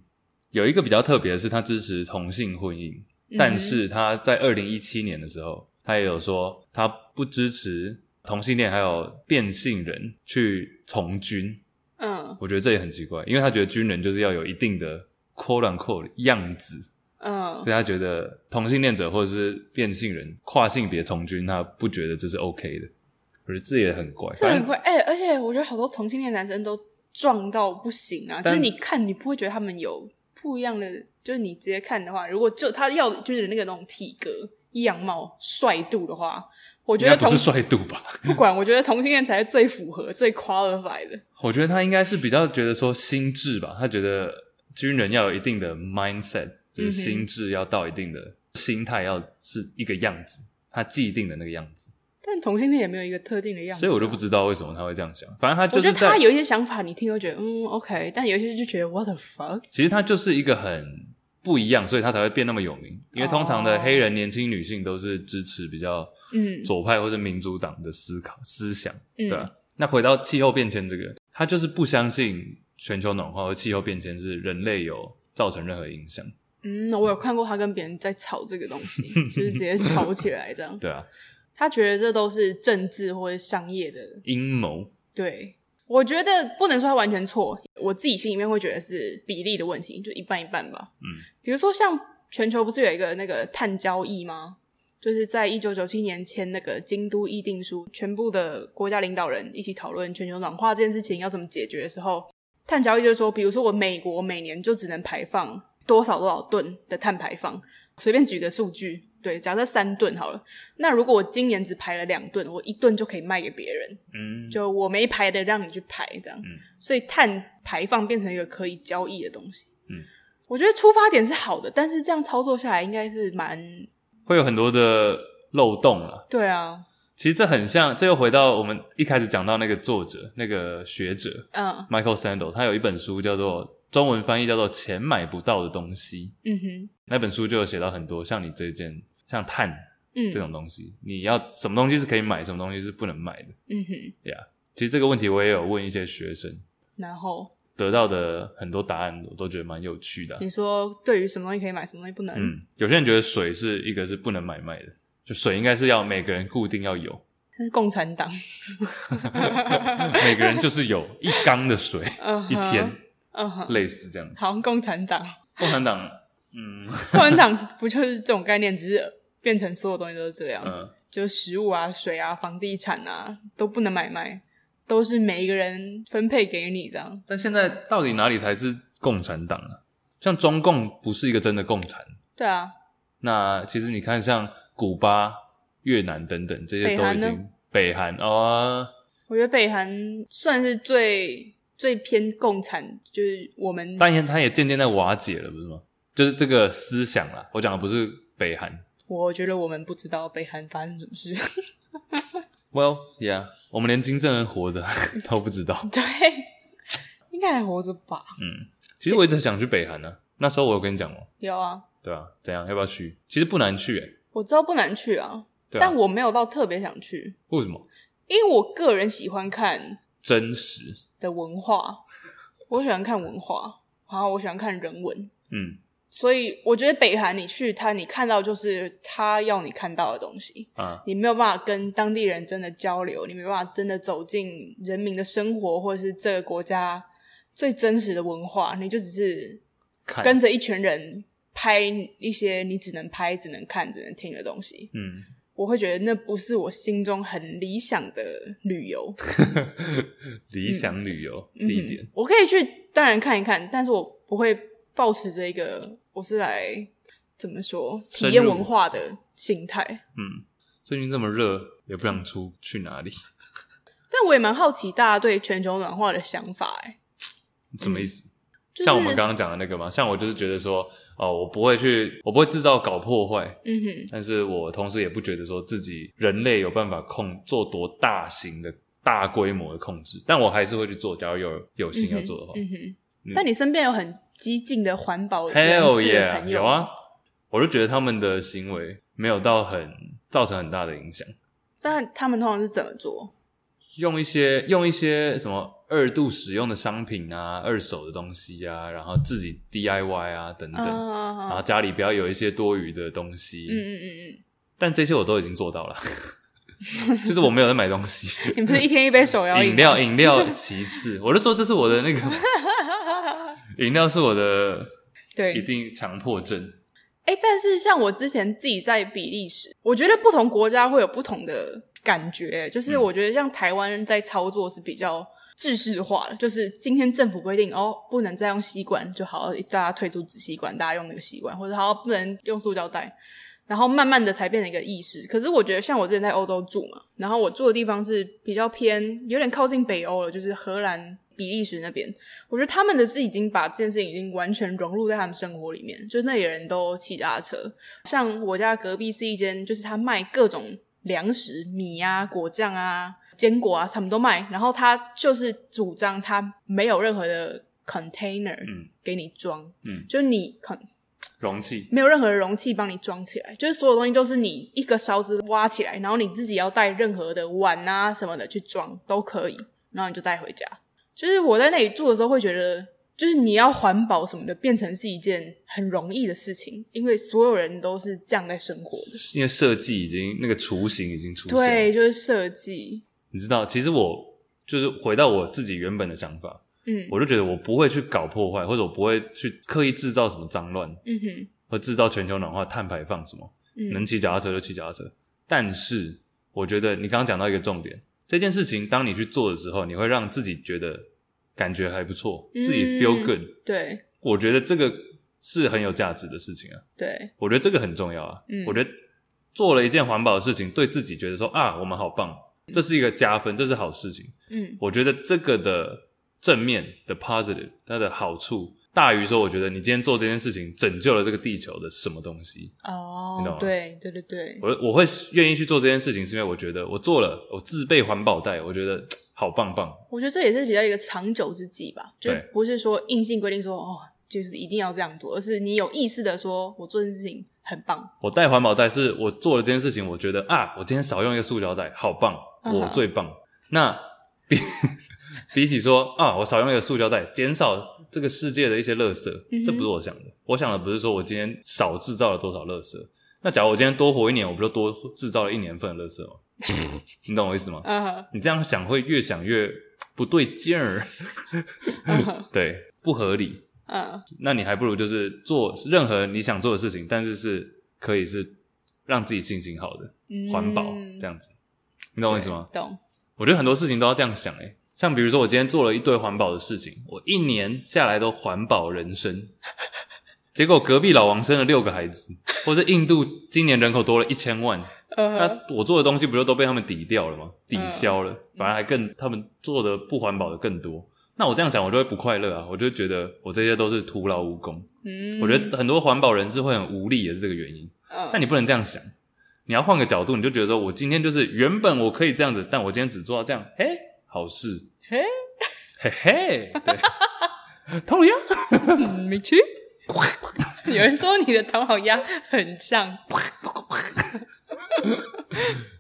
有一个比较特别的是，他支持同性婚姻，嗯、但是他在二零一七年的时候，他也有说他不支持同性恋还有变性人去从军。嗯，我觉得这也很奇怪，因为他觉得军人就是要有一定的 quote unquote 样子。嗯，所以他觉得同性恋者或者是变性人跨性别从军，他不觉得这是 OK 的。我觉得这也很怪，这很怪。哎、欸，而且我觉得好多同性恋男生都。壮到不行啊！就是你看，你不会觉得他们有不一样的。就是你直接看的话，如果就他要就是那个那种体格、样貌、帅度的话，我觉得同不是帅度吧？(laughs) 不管，我觉得同性恋才是最符合、最 qualified 的。我觉得他应该是比较觉得说心智吧，他觉得军人要有一定的 mindset，就是心智要到一定的、嗯、心态，要是一个样子，他既定的那个样子。但同性恋也没有一个特定的样子，啊，所以我就不知道为什么他会这样想。反正他就是我觉得他有一些想法，你听会觉得嗯 OK，但有一些就觉得 What the fuck。其实他就是一个很不一样，所以他才会变那么有名。因为通常的黑人年轻女性都是支持比较嗯左派或者民主党的思考思想，对吧？嗯、那回到气候变迁这个，他就是不相信全球暖化和气候变迁是人类有造成任何影响。嗯，我有看过他跟别人在吵这个东西，(laughs) 就是直接吵起来这样。对啊。他觉得这都是政治或者商业的阴谋。对，我觉得不能说他完全错，我自己心里面会觉得是比例的问题，就一半一半吧。嗯，比如说像全球不是有一个那个碳交易吗？就是在一九九七年签那个京都议定书，全部的国家领导人一起讨论全球暖化这件事情要怎么解决的时候，碳交易就是说，比如说我美国每年就只能排放多少多少吨的碳排放，随便举个数据。对，假设三顿好了，那如果我今年只排了两顿，我一顿就可以卖给别人，嗯，就我没排的让你去排，这样，嗯，所以碳排放变成一个可以交易的东西，嗯，我觉得出发点是好的，但是这样操作下来应该是蛮会有很多的漏洞了，对啊，其实这很像，这又回到我们一开始讲到那个作者，那个学者，嗯，Michael Sandel，他有一本书叫做。中文翻译叫做“钱买不到的东西”。嗯哼，那本书就有写到很多像你这件像碳嗯这种东西，你要什么东西是可以买，什么东西是不能买的。嗯哼，呀，yeah, 其实这个问题我也有问一些学生，然后得到的很多答案我都觉得蛮有趣的。你说对于什么东西可以买，什么东西不能？嗯，有些人觉得水是一个是不能买卖的，就水应该是要每个人固定要有。是共产党，(laughs) 每个人就是有一缸的水，uh huh, 一天，嗯哼、uh，huh, 类似这样子。好，共产党，共产党，嗯，共产党不就是这种概念？只是变成所有东西都是这样，嗯，就食物啊、水啊、房地产啊都不能买卖，都是每一个人分配给你这样。但现在到底哪里才是共产党啊？像中共不是一个真的共产，对啊。那其实你看，像古巴。越南等等这些都已经北韩哦，我觉得北韩算是最最偏共产，就是我们，但是它也渐渐在瓦解了，不是吗？就是这个思想啦，我讲的不是北韩。我觉得我们不知道北韩发生什么事。(laughs) Well, yeah，我们连金正恩活着 (laughs) 都不知道。对，应该还活着吧？嗯，其实我一直想去北韩呢、啊。那时候我有跟你讲吗？有啊。对啊，怎样？要不要去？其实不难去诶。我知道不难去啊。啊、但我没有到特别想去，为什么？因为我个人喜欢看真实的文化，我喜欢看文化，然后我喜欢看人文，嗯，所以我觉得北韩你去他，你看到就是他要你看到的东西啊，你没有办法跟当地人真的交流，你没办法真的走进人民的生活，或者是这个国家最真实的文化，你就只是跟着一群人拍一些你只能拍、只能看、只能听的东西，嗯。我会觉得那不是我心中很理想的旅游，(laughs) 理想旅游地点，我可以去，当然看一看，但是我不会抱持这个我是来怎么说体验文化的心态。嗯，最近这么热，也不想出去哪里。(laughs) 但我也蛮好奇大家对全球暖化的想法，哎，什么意思？嗯就是、像我们刚刚讲的那个嘛？像我就是觉得说，哦，我不会去，我不会制造搞破坏。嗯哼。但是我同时也不觉得说自己人类有办法控做多大型的大规模的控制，但我还是会去做。假如有有心要做的话。嗯哼。嗯嗯、但你身边有很激进的环保人士的朋友 yeah, 有啊，我就觉得他们的行为没有到很造成很大的影响。但他们通常是怎么做？用一些用一些什么？二度使用的商品啊，二手的东西啊，然后自己 DIY 啊，等等，uh, uh, uh, 然后家里不要有一些多余的东西。嗯嗯嗯嗯。但这些我都已经做到了，(laughs) 就是我没有在买东西。(laughs) 你不是一天一杯手摇饮料？饮料其次，我就说这是我的那个 (laughs) 饮料是我的对一定强迫症。哎，但是像我之前自己在比利时，我觉得不同国家会有不同的感觉。就是我觉得像台湾人在操作是比较。制式化的，就是今天政府规定哦，不能再用吸管，就好，大家退出纸吸管，大家用那个吸管，或者好不能用塑胶袋，然后慢慢的才变成一个意识。可是我觉得，像我之前在欧洲住嘛，然后我住的地方是比较偏，有点靠近北欧了，就是荷兰、比利时那边。我觉得他们的是已经把这件事情已经完全融入在他们生活里面，就是那里人都骑脚踏车。像我家隔壁是一间，就是他卖各种粮食，米啊、果酱啊。坚果啊，什么都卖，然后他就是主张他没有任何的 container，嗯，给你装，嗯，就是你容器没有任何的容器帮你装起来，就是所有东西都是你一个勺子挖起来，然后你自己要带任何的碗啊什么的去装都可以，然后你就带回家。就是我在那里住的时候会觉得，就是你要环保什么的变成是一件很容易的事情，因为所有人都是这样在生活的，因为设计已经那个雏形已经出现了，对，就是设计。你知道，其实我就是回到我自己原本的想法，嗯，我就觉得我不会去搞破坏，或者我不会去刻意制造什么脏乱，嗯哼，和制造全球暖化、碳排放什么，嗯，能骑脚踏车就骑脚踏车。但是，我觉得你刚刚讲到一个重点，这件事情当你去做的时候，你会让自己觉得感觉还不错，嗯，自己 feel good。对，我觉得这个是很有价值的事情啊。对，我觉得这个很重要啊。嗯，我觉得做了一件环保的事情，对自己觉得说啊，我们好棒。这是一个加分，这是好事情。嗯，我觉得这个的正面的 positive，它的好处大于说，我觉得你今天做这件事情拯救了这个地球的什么东西。哦，你懂吗？对对对对，我我会愿意去做这件事情，是因为我觉得我做了，我自备环保袋，我觉得好棒棒。我觉得这也是比较一个长久之计吧，就不是说硬性规定说哦，就是一定要这样做，而是你有意识的说，我做这件事情很棒。我带环保袋是我做了这件事情，我觉得啊，我今天少用一个塑胶袋，好棒。我最棒。Uh. 那比 (laughs) 比起说啊，我少用一个塑胶袋，减少这个世界的一些垃圾，嗯、这不是我想的。我想的不是说我今天少制造了多少垃圾，那假如我今天多活一年，我不就多制造了一年份的垃圾吗？(laughs) 你懂我意思吗？嗯、uh，huh. 你这样想会越想越不对劲儿，uh (laughs) huh. 对，不合理。嗯、uh，huh. 那你还不如就是做任何你想做的事情，但是是可以是让自己心情好的，环、嗯、保这样子。你懂我意思吗？懂。我觉得很多事情都要这样想，诶像比如说我今天做了一堆环保的事情，我一年下来都环保人生，(laughs) 结果隔壁老王生了六个孩子，或者印度今年人口多了一千万。那我做的东西不就都被他们抵掉了吗？抵消了，反而还更他们做的不环保的更多。那我这样想，我就会不快乐啊！我就觉得我这些都是徒劳无功。嗯，我觉得很多环保人士会很无力，也是这个原因。嗯，但你不能这样想，你要换个角度，你就觉得说，我今天就是原本我可以这样子，但我今天只做到这样，嘿，好事，嘿，嘿嘿，对，(laughs) 唐老鸭，没去。有人说你的唐老鸭很像。(laughs)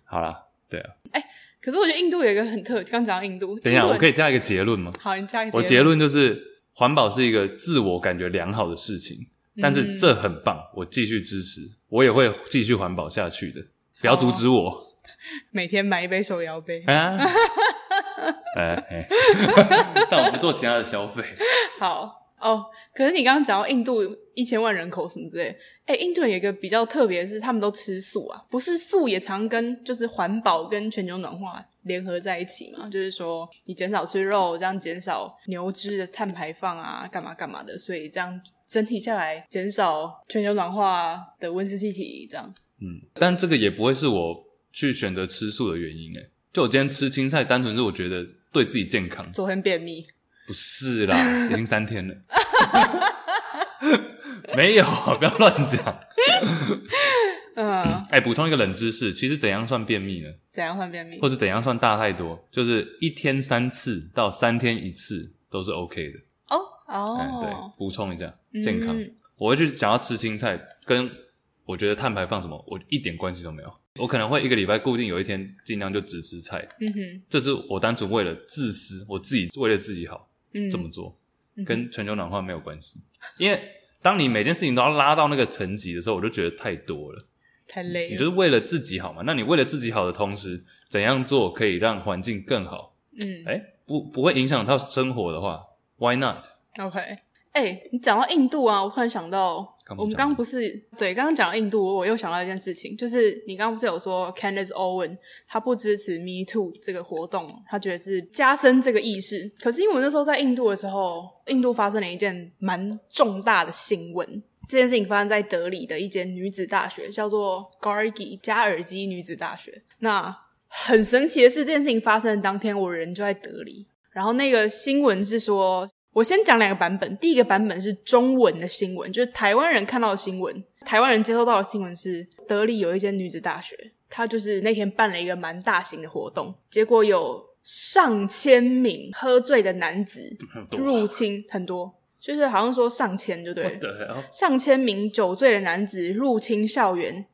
好了，对啊。哎、欸，可是我觉得印度有一个很特，刚讲到印度，等一下我可以加一个结论吗？好，你加一个结论。我结论就是环保是一个自我感觉良好的事情，但是这很棒，我继续支持，我也会继续环保下去的，不要阻止我。哦、(laughs) 每天买一杯手摇杯。啊。哎哎，(laughs) 但我不做其他的消费。(laughs) 好。哦，可是你刚刚讲到印度一千万人口什么之类，哎，印度人有一个比较特别的是，他们都吃素啊，不是素也常跟就是环保跟全球暖化联合在一起嘛，就是说你减少吃肉，这样减少牛脂的碳排放啊，干嘛干嘛的，所以这样整体下来减少全球暖化的温室气体，这样。嗯，但这个也不会是我去选择吃素的原因，哎，就我今天吃青菜，单纯是我觉得对自己健康。昨天便秘。不是啦，(laughs) 已经三天了。(laughs) 没有，不要乱讲。嗯，哎，补充一个冷知识，其实怎样算便秘呢？怎样算便秘？或者怎样算大太多？就是一天三次到三天一次都是 OK 的。哦哦、哎，对，补充一下健康。嗯、我会去想要吃青菜，跟我觉得碳排放什么，我一点关系都没有。我可能会一个礼拜固定有一天尽量就只吃菜。嗯哼，这是我单纯为了自私，我自己为了自己好。嗯，这么做跟全球暖化没有关系，因为当你每件事情都要拉到那个层级的时候，我就觉得太多了，太累了。你就是为了自己好嘛？那你为了自己好的同时，怎样做可以让环境更好？嗯，哎，不不会影响到生活的话，Why not？OK。哎、欸，你讲到印度啊，我突然想到，我们刚刚不是对刚刚讲到印度，我又想到一件事情，就是你刚刚不是有说 Candace Owen 他不支持 Me Too 这个活动，他觉得是加深这个意识。可是因为我那时候在印度的时候，印度发生了一件蛮重大的新闻，这件事情发生在德里的一间女子大学，叫做 Gargi 加尔基女子大学。那很神奇的是，这件事情发生的当天，我人就在德里，然后那个新闻是说。我先讲两个版本，第一个版本是中文的新闻，就是台湾人看到的新闻。台湾人接收到的新闻是，德里有一间女子大学，她就是那天办了一个蛮大型的活动，结果有上千名喝醉的男子入侵，很多，就是好像说上千，就对，上千名酒醉的男子入侵校园.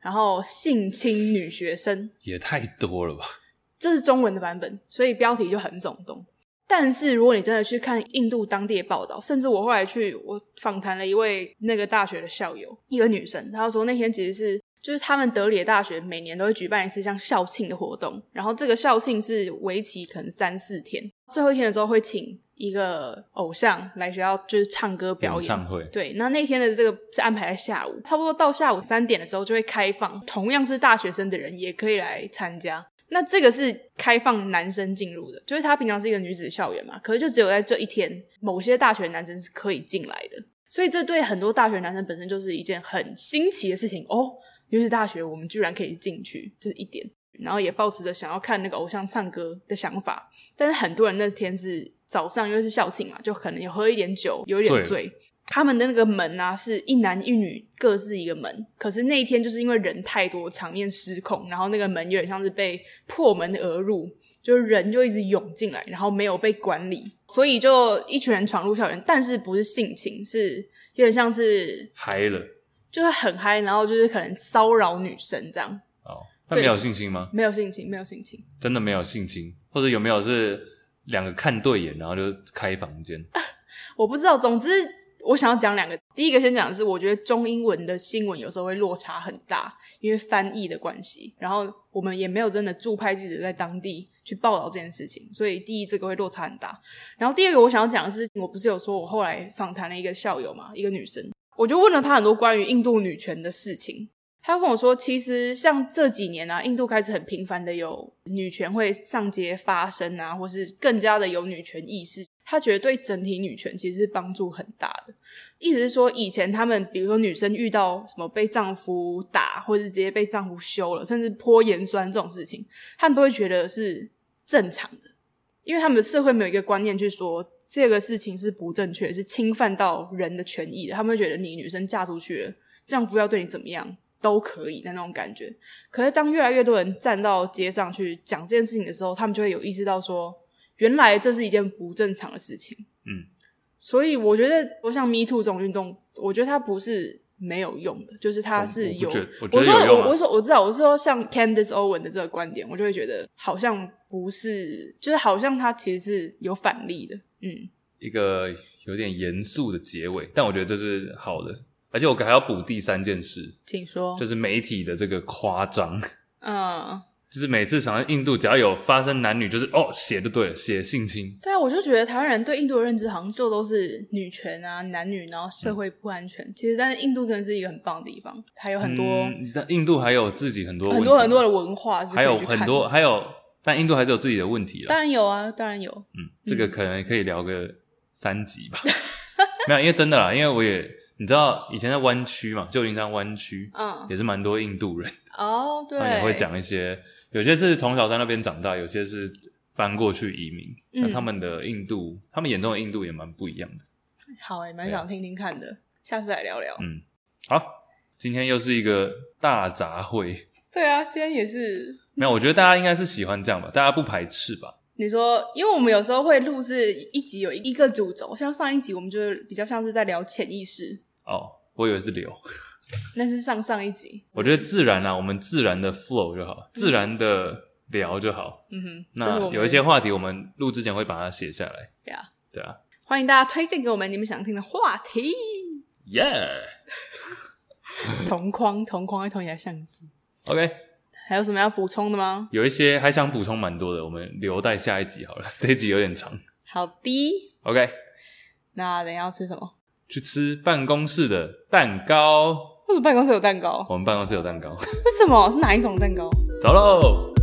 然后性侵女学生，也太多了吧？这是中文的版本，所以标题就很耸动。但是如果你真的去看印度当地的报道，甚至我后来去我访谈了一位那个大学的校友，一个女生，她说那天其实是就是他们德里的大学每年都会举办一次像校庆的活动，然后这个校庆是为期可能三四天，最后一天的时候会请一个偶像来学校就是唱歌表演，唱会。对，那那天的这个是安排在下午，差不多到下午三点的时候就会开放，同样是大学生的人也可以来参加。那这个是开放男生进入的，就是他平常是一个女子校园嘛，可是就只有在这一天，某些大学男生是可以进来的，所以这对很多大学男生本身就是一件很新奇的事情哦。女子大学我们居然可以进去，这是一点，然后也抱持着想要看那个偶像唱歌的想法，但是很多人那天是早上，因为是校庆嘛，就可能有喝一点酒，有一点醉。他们的那个门啊，是一男一女各自一个门。可是那一天就是因为人太多，场面失控，然后那个门有点像是被破门而入，就是人就一直涌进来，然后没有被管理，所以就一群人闯入校园，但是不是性侵，是有点像是嗨了，就是很嗨，然后就是可能骚扰女生这样。哦，那没有性侵吗？没有性侵，没有性侵，真的没有性侵，或者有没有是两个看对眼，然后就开房间？(laughs) 我不知道，总之。我想要讲两个，第一个先讲的是，我觉得中英文的新闻有时候会落差很大，因为翻译的关系，然后我们也没有真的驻派记者在当地去报道这件事情，所以第一这个会落差很大。然后第二个我想要讲的是，我不是有说我后来访谈了一个校友嘛，一个女生，我就问了她很多关于印度女权的事情。他跟我说，其实像这几年啊，印度开始很频繁的有女权会上街发声啊，或是更加的有女权意识。他觉得对整体女权其实是帮助很大的。意思是说，以前他们比如说女生遇到什么被丈夫打，或者直接被丈夫休了，甚至泼盐酸这种事情，他们都会觉得是正常的，因为他们的社会没有一个观念去说这个事情是不正确，是侵犯到人的权益的。他们会觉得你女生嫁出去了，丈夫要对你怎么样？都可以的那种感觉，可是当越来越多人站到街上去讲这件事情的时候，他们就会有意识到说，原来这是一件不正常的事情。嗯，所以我觉得，说像 Me Too 这种运动，我觉得它不是没有用的，就是它是有。我，我，我，我说我我说我知道，我是说像 Candice Owen 的这个观点，我就会觉得好像不是，就是好像它其实是有反例的。嗯，一个有点严肃的结尾，但我觉得这是好的。而且我还要补第三件事，请说，就是媒体的这个夸张，嗯，就是每次想到印度，只要有发生男女，就是哦写就对了，写性侵。对啊，我就觉得台湾人对印度的认知好像就都是女权啊，男女，然后社会不安全。嗯、其实，但是印度真的是一个很棒的地方，还有很多。你知道印度还有自己很多很多很多的文化，还有很多还有，但印度还是有自己的问题了。当然有啊，当然有。嗯，这个可能可以聊个三集吧。(laughs) 没有，因为真的啦，因为我也。你知道以前在湾区嘛，旧金山湾区，嗯，也是蛮多印度人哦，对，也会讲一些，有些是从小在那边长大，有些是搬过去移民，那、嗯、他们的印度，他们眼中的印度也蛮不一样的。好诶，蛮想听听看的，下次来聊聊。嗯，好，今天又是一个大杂烩。对啊，今天也是。没有，我觉得大家应该是喜欢这样吧，大家不排斥吧。你说，因为我们有时候会录是一集有一个主轴，像上一集我们就比较像是在聊潜意识。哦，我以为是流，(laughs) 那是上上一集。我觉得自然啊，我们自然的 flow 就好，嗯、自然的聊就好。嗯哼，那有一些话题，我们录之前会把它写下来。对啊，对啊，欢迎大家推荐给我们你们想听的话题。耶！(laughs) 同框同框，一同一台相机。OK。还有什么要补充的吗？有一些还想补充蛮多的，我们留待下一集好了。(laughs) 这一集有点长。好的。OK。那等一下要吃什么？去吃办公室的蛋糕。为什么办公室有蛋糕？我们办公室有蛋糕。(laughs) 为什么？是哪一种蛋糕？走喽。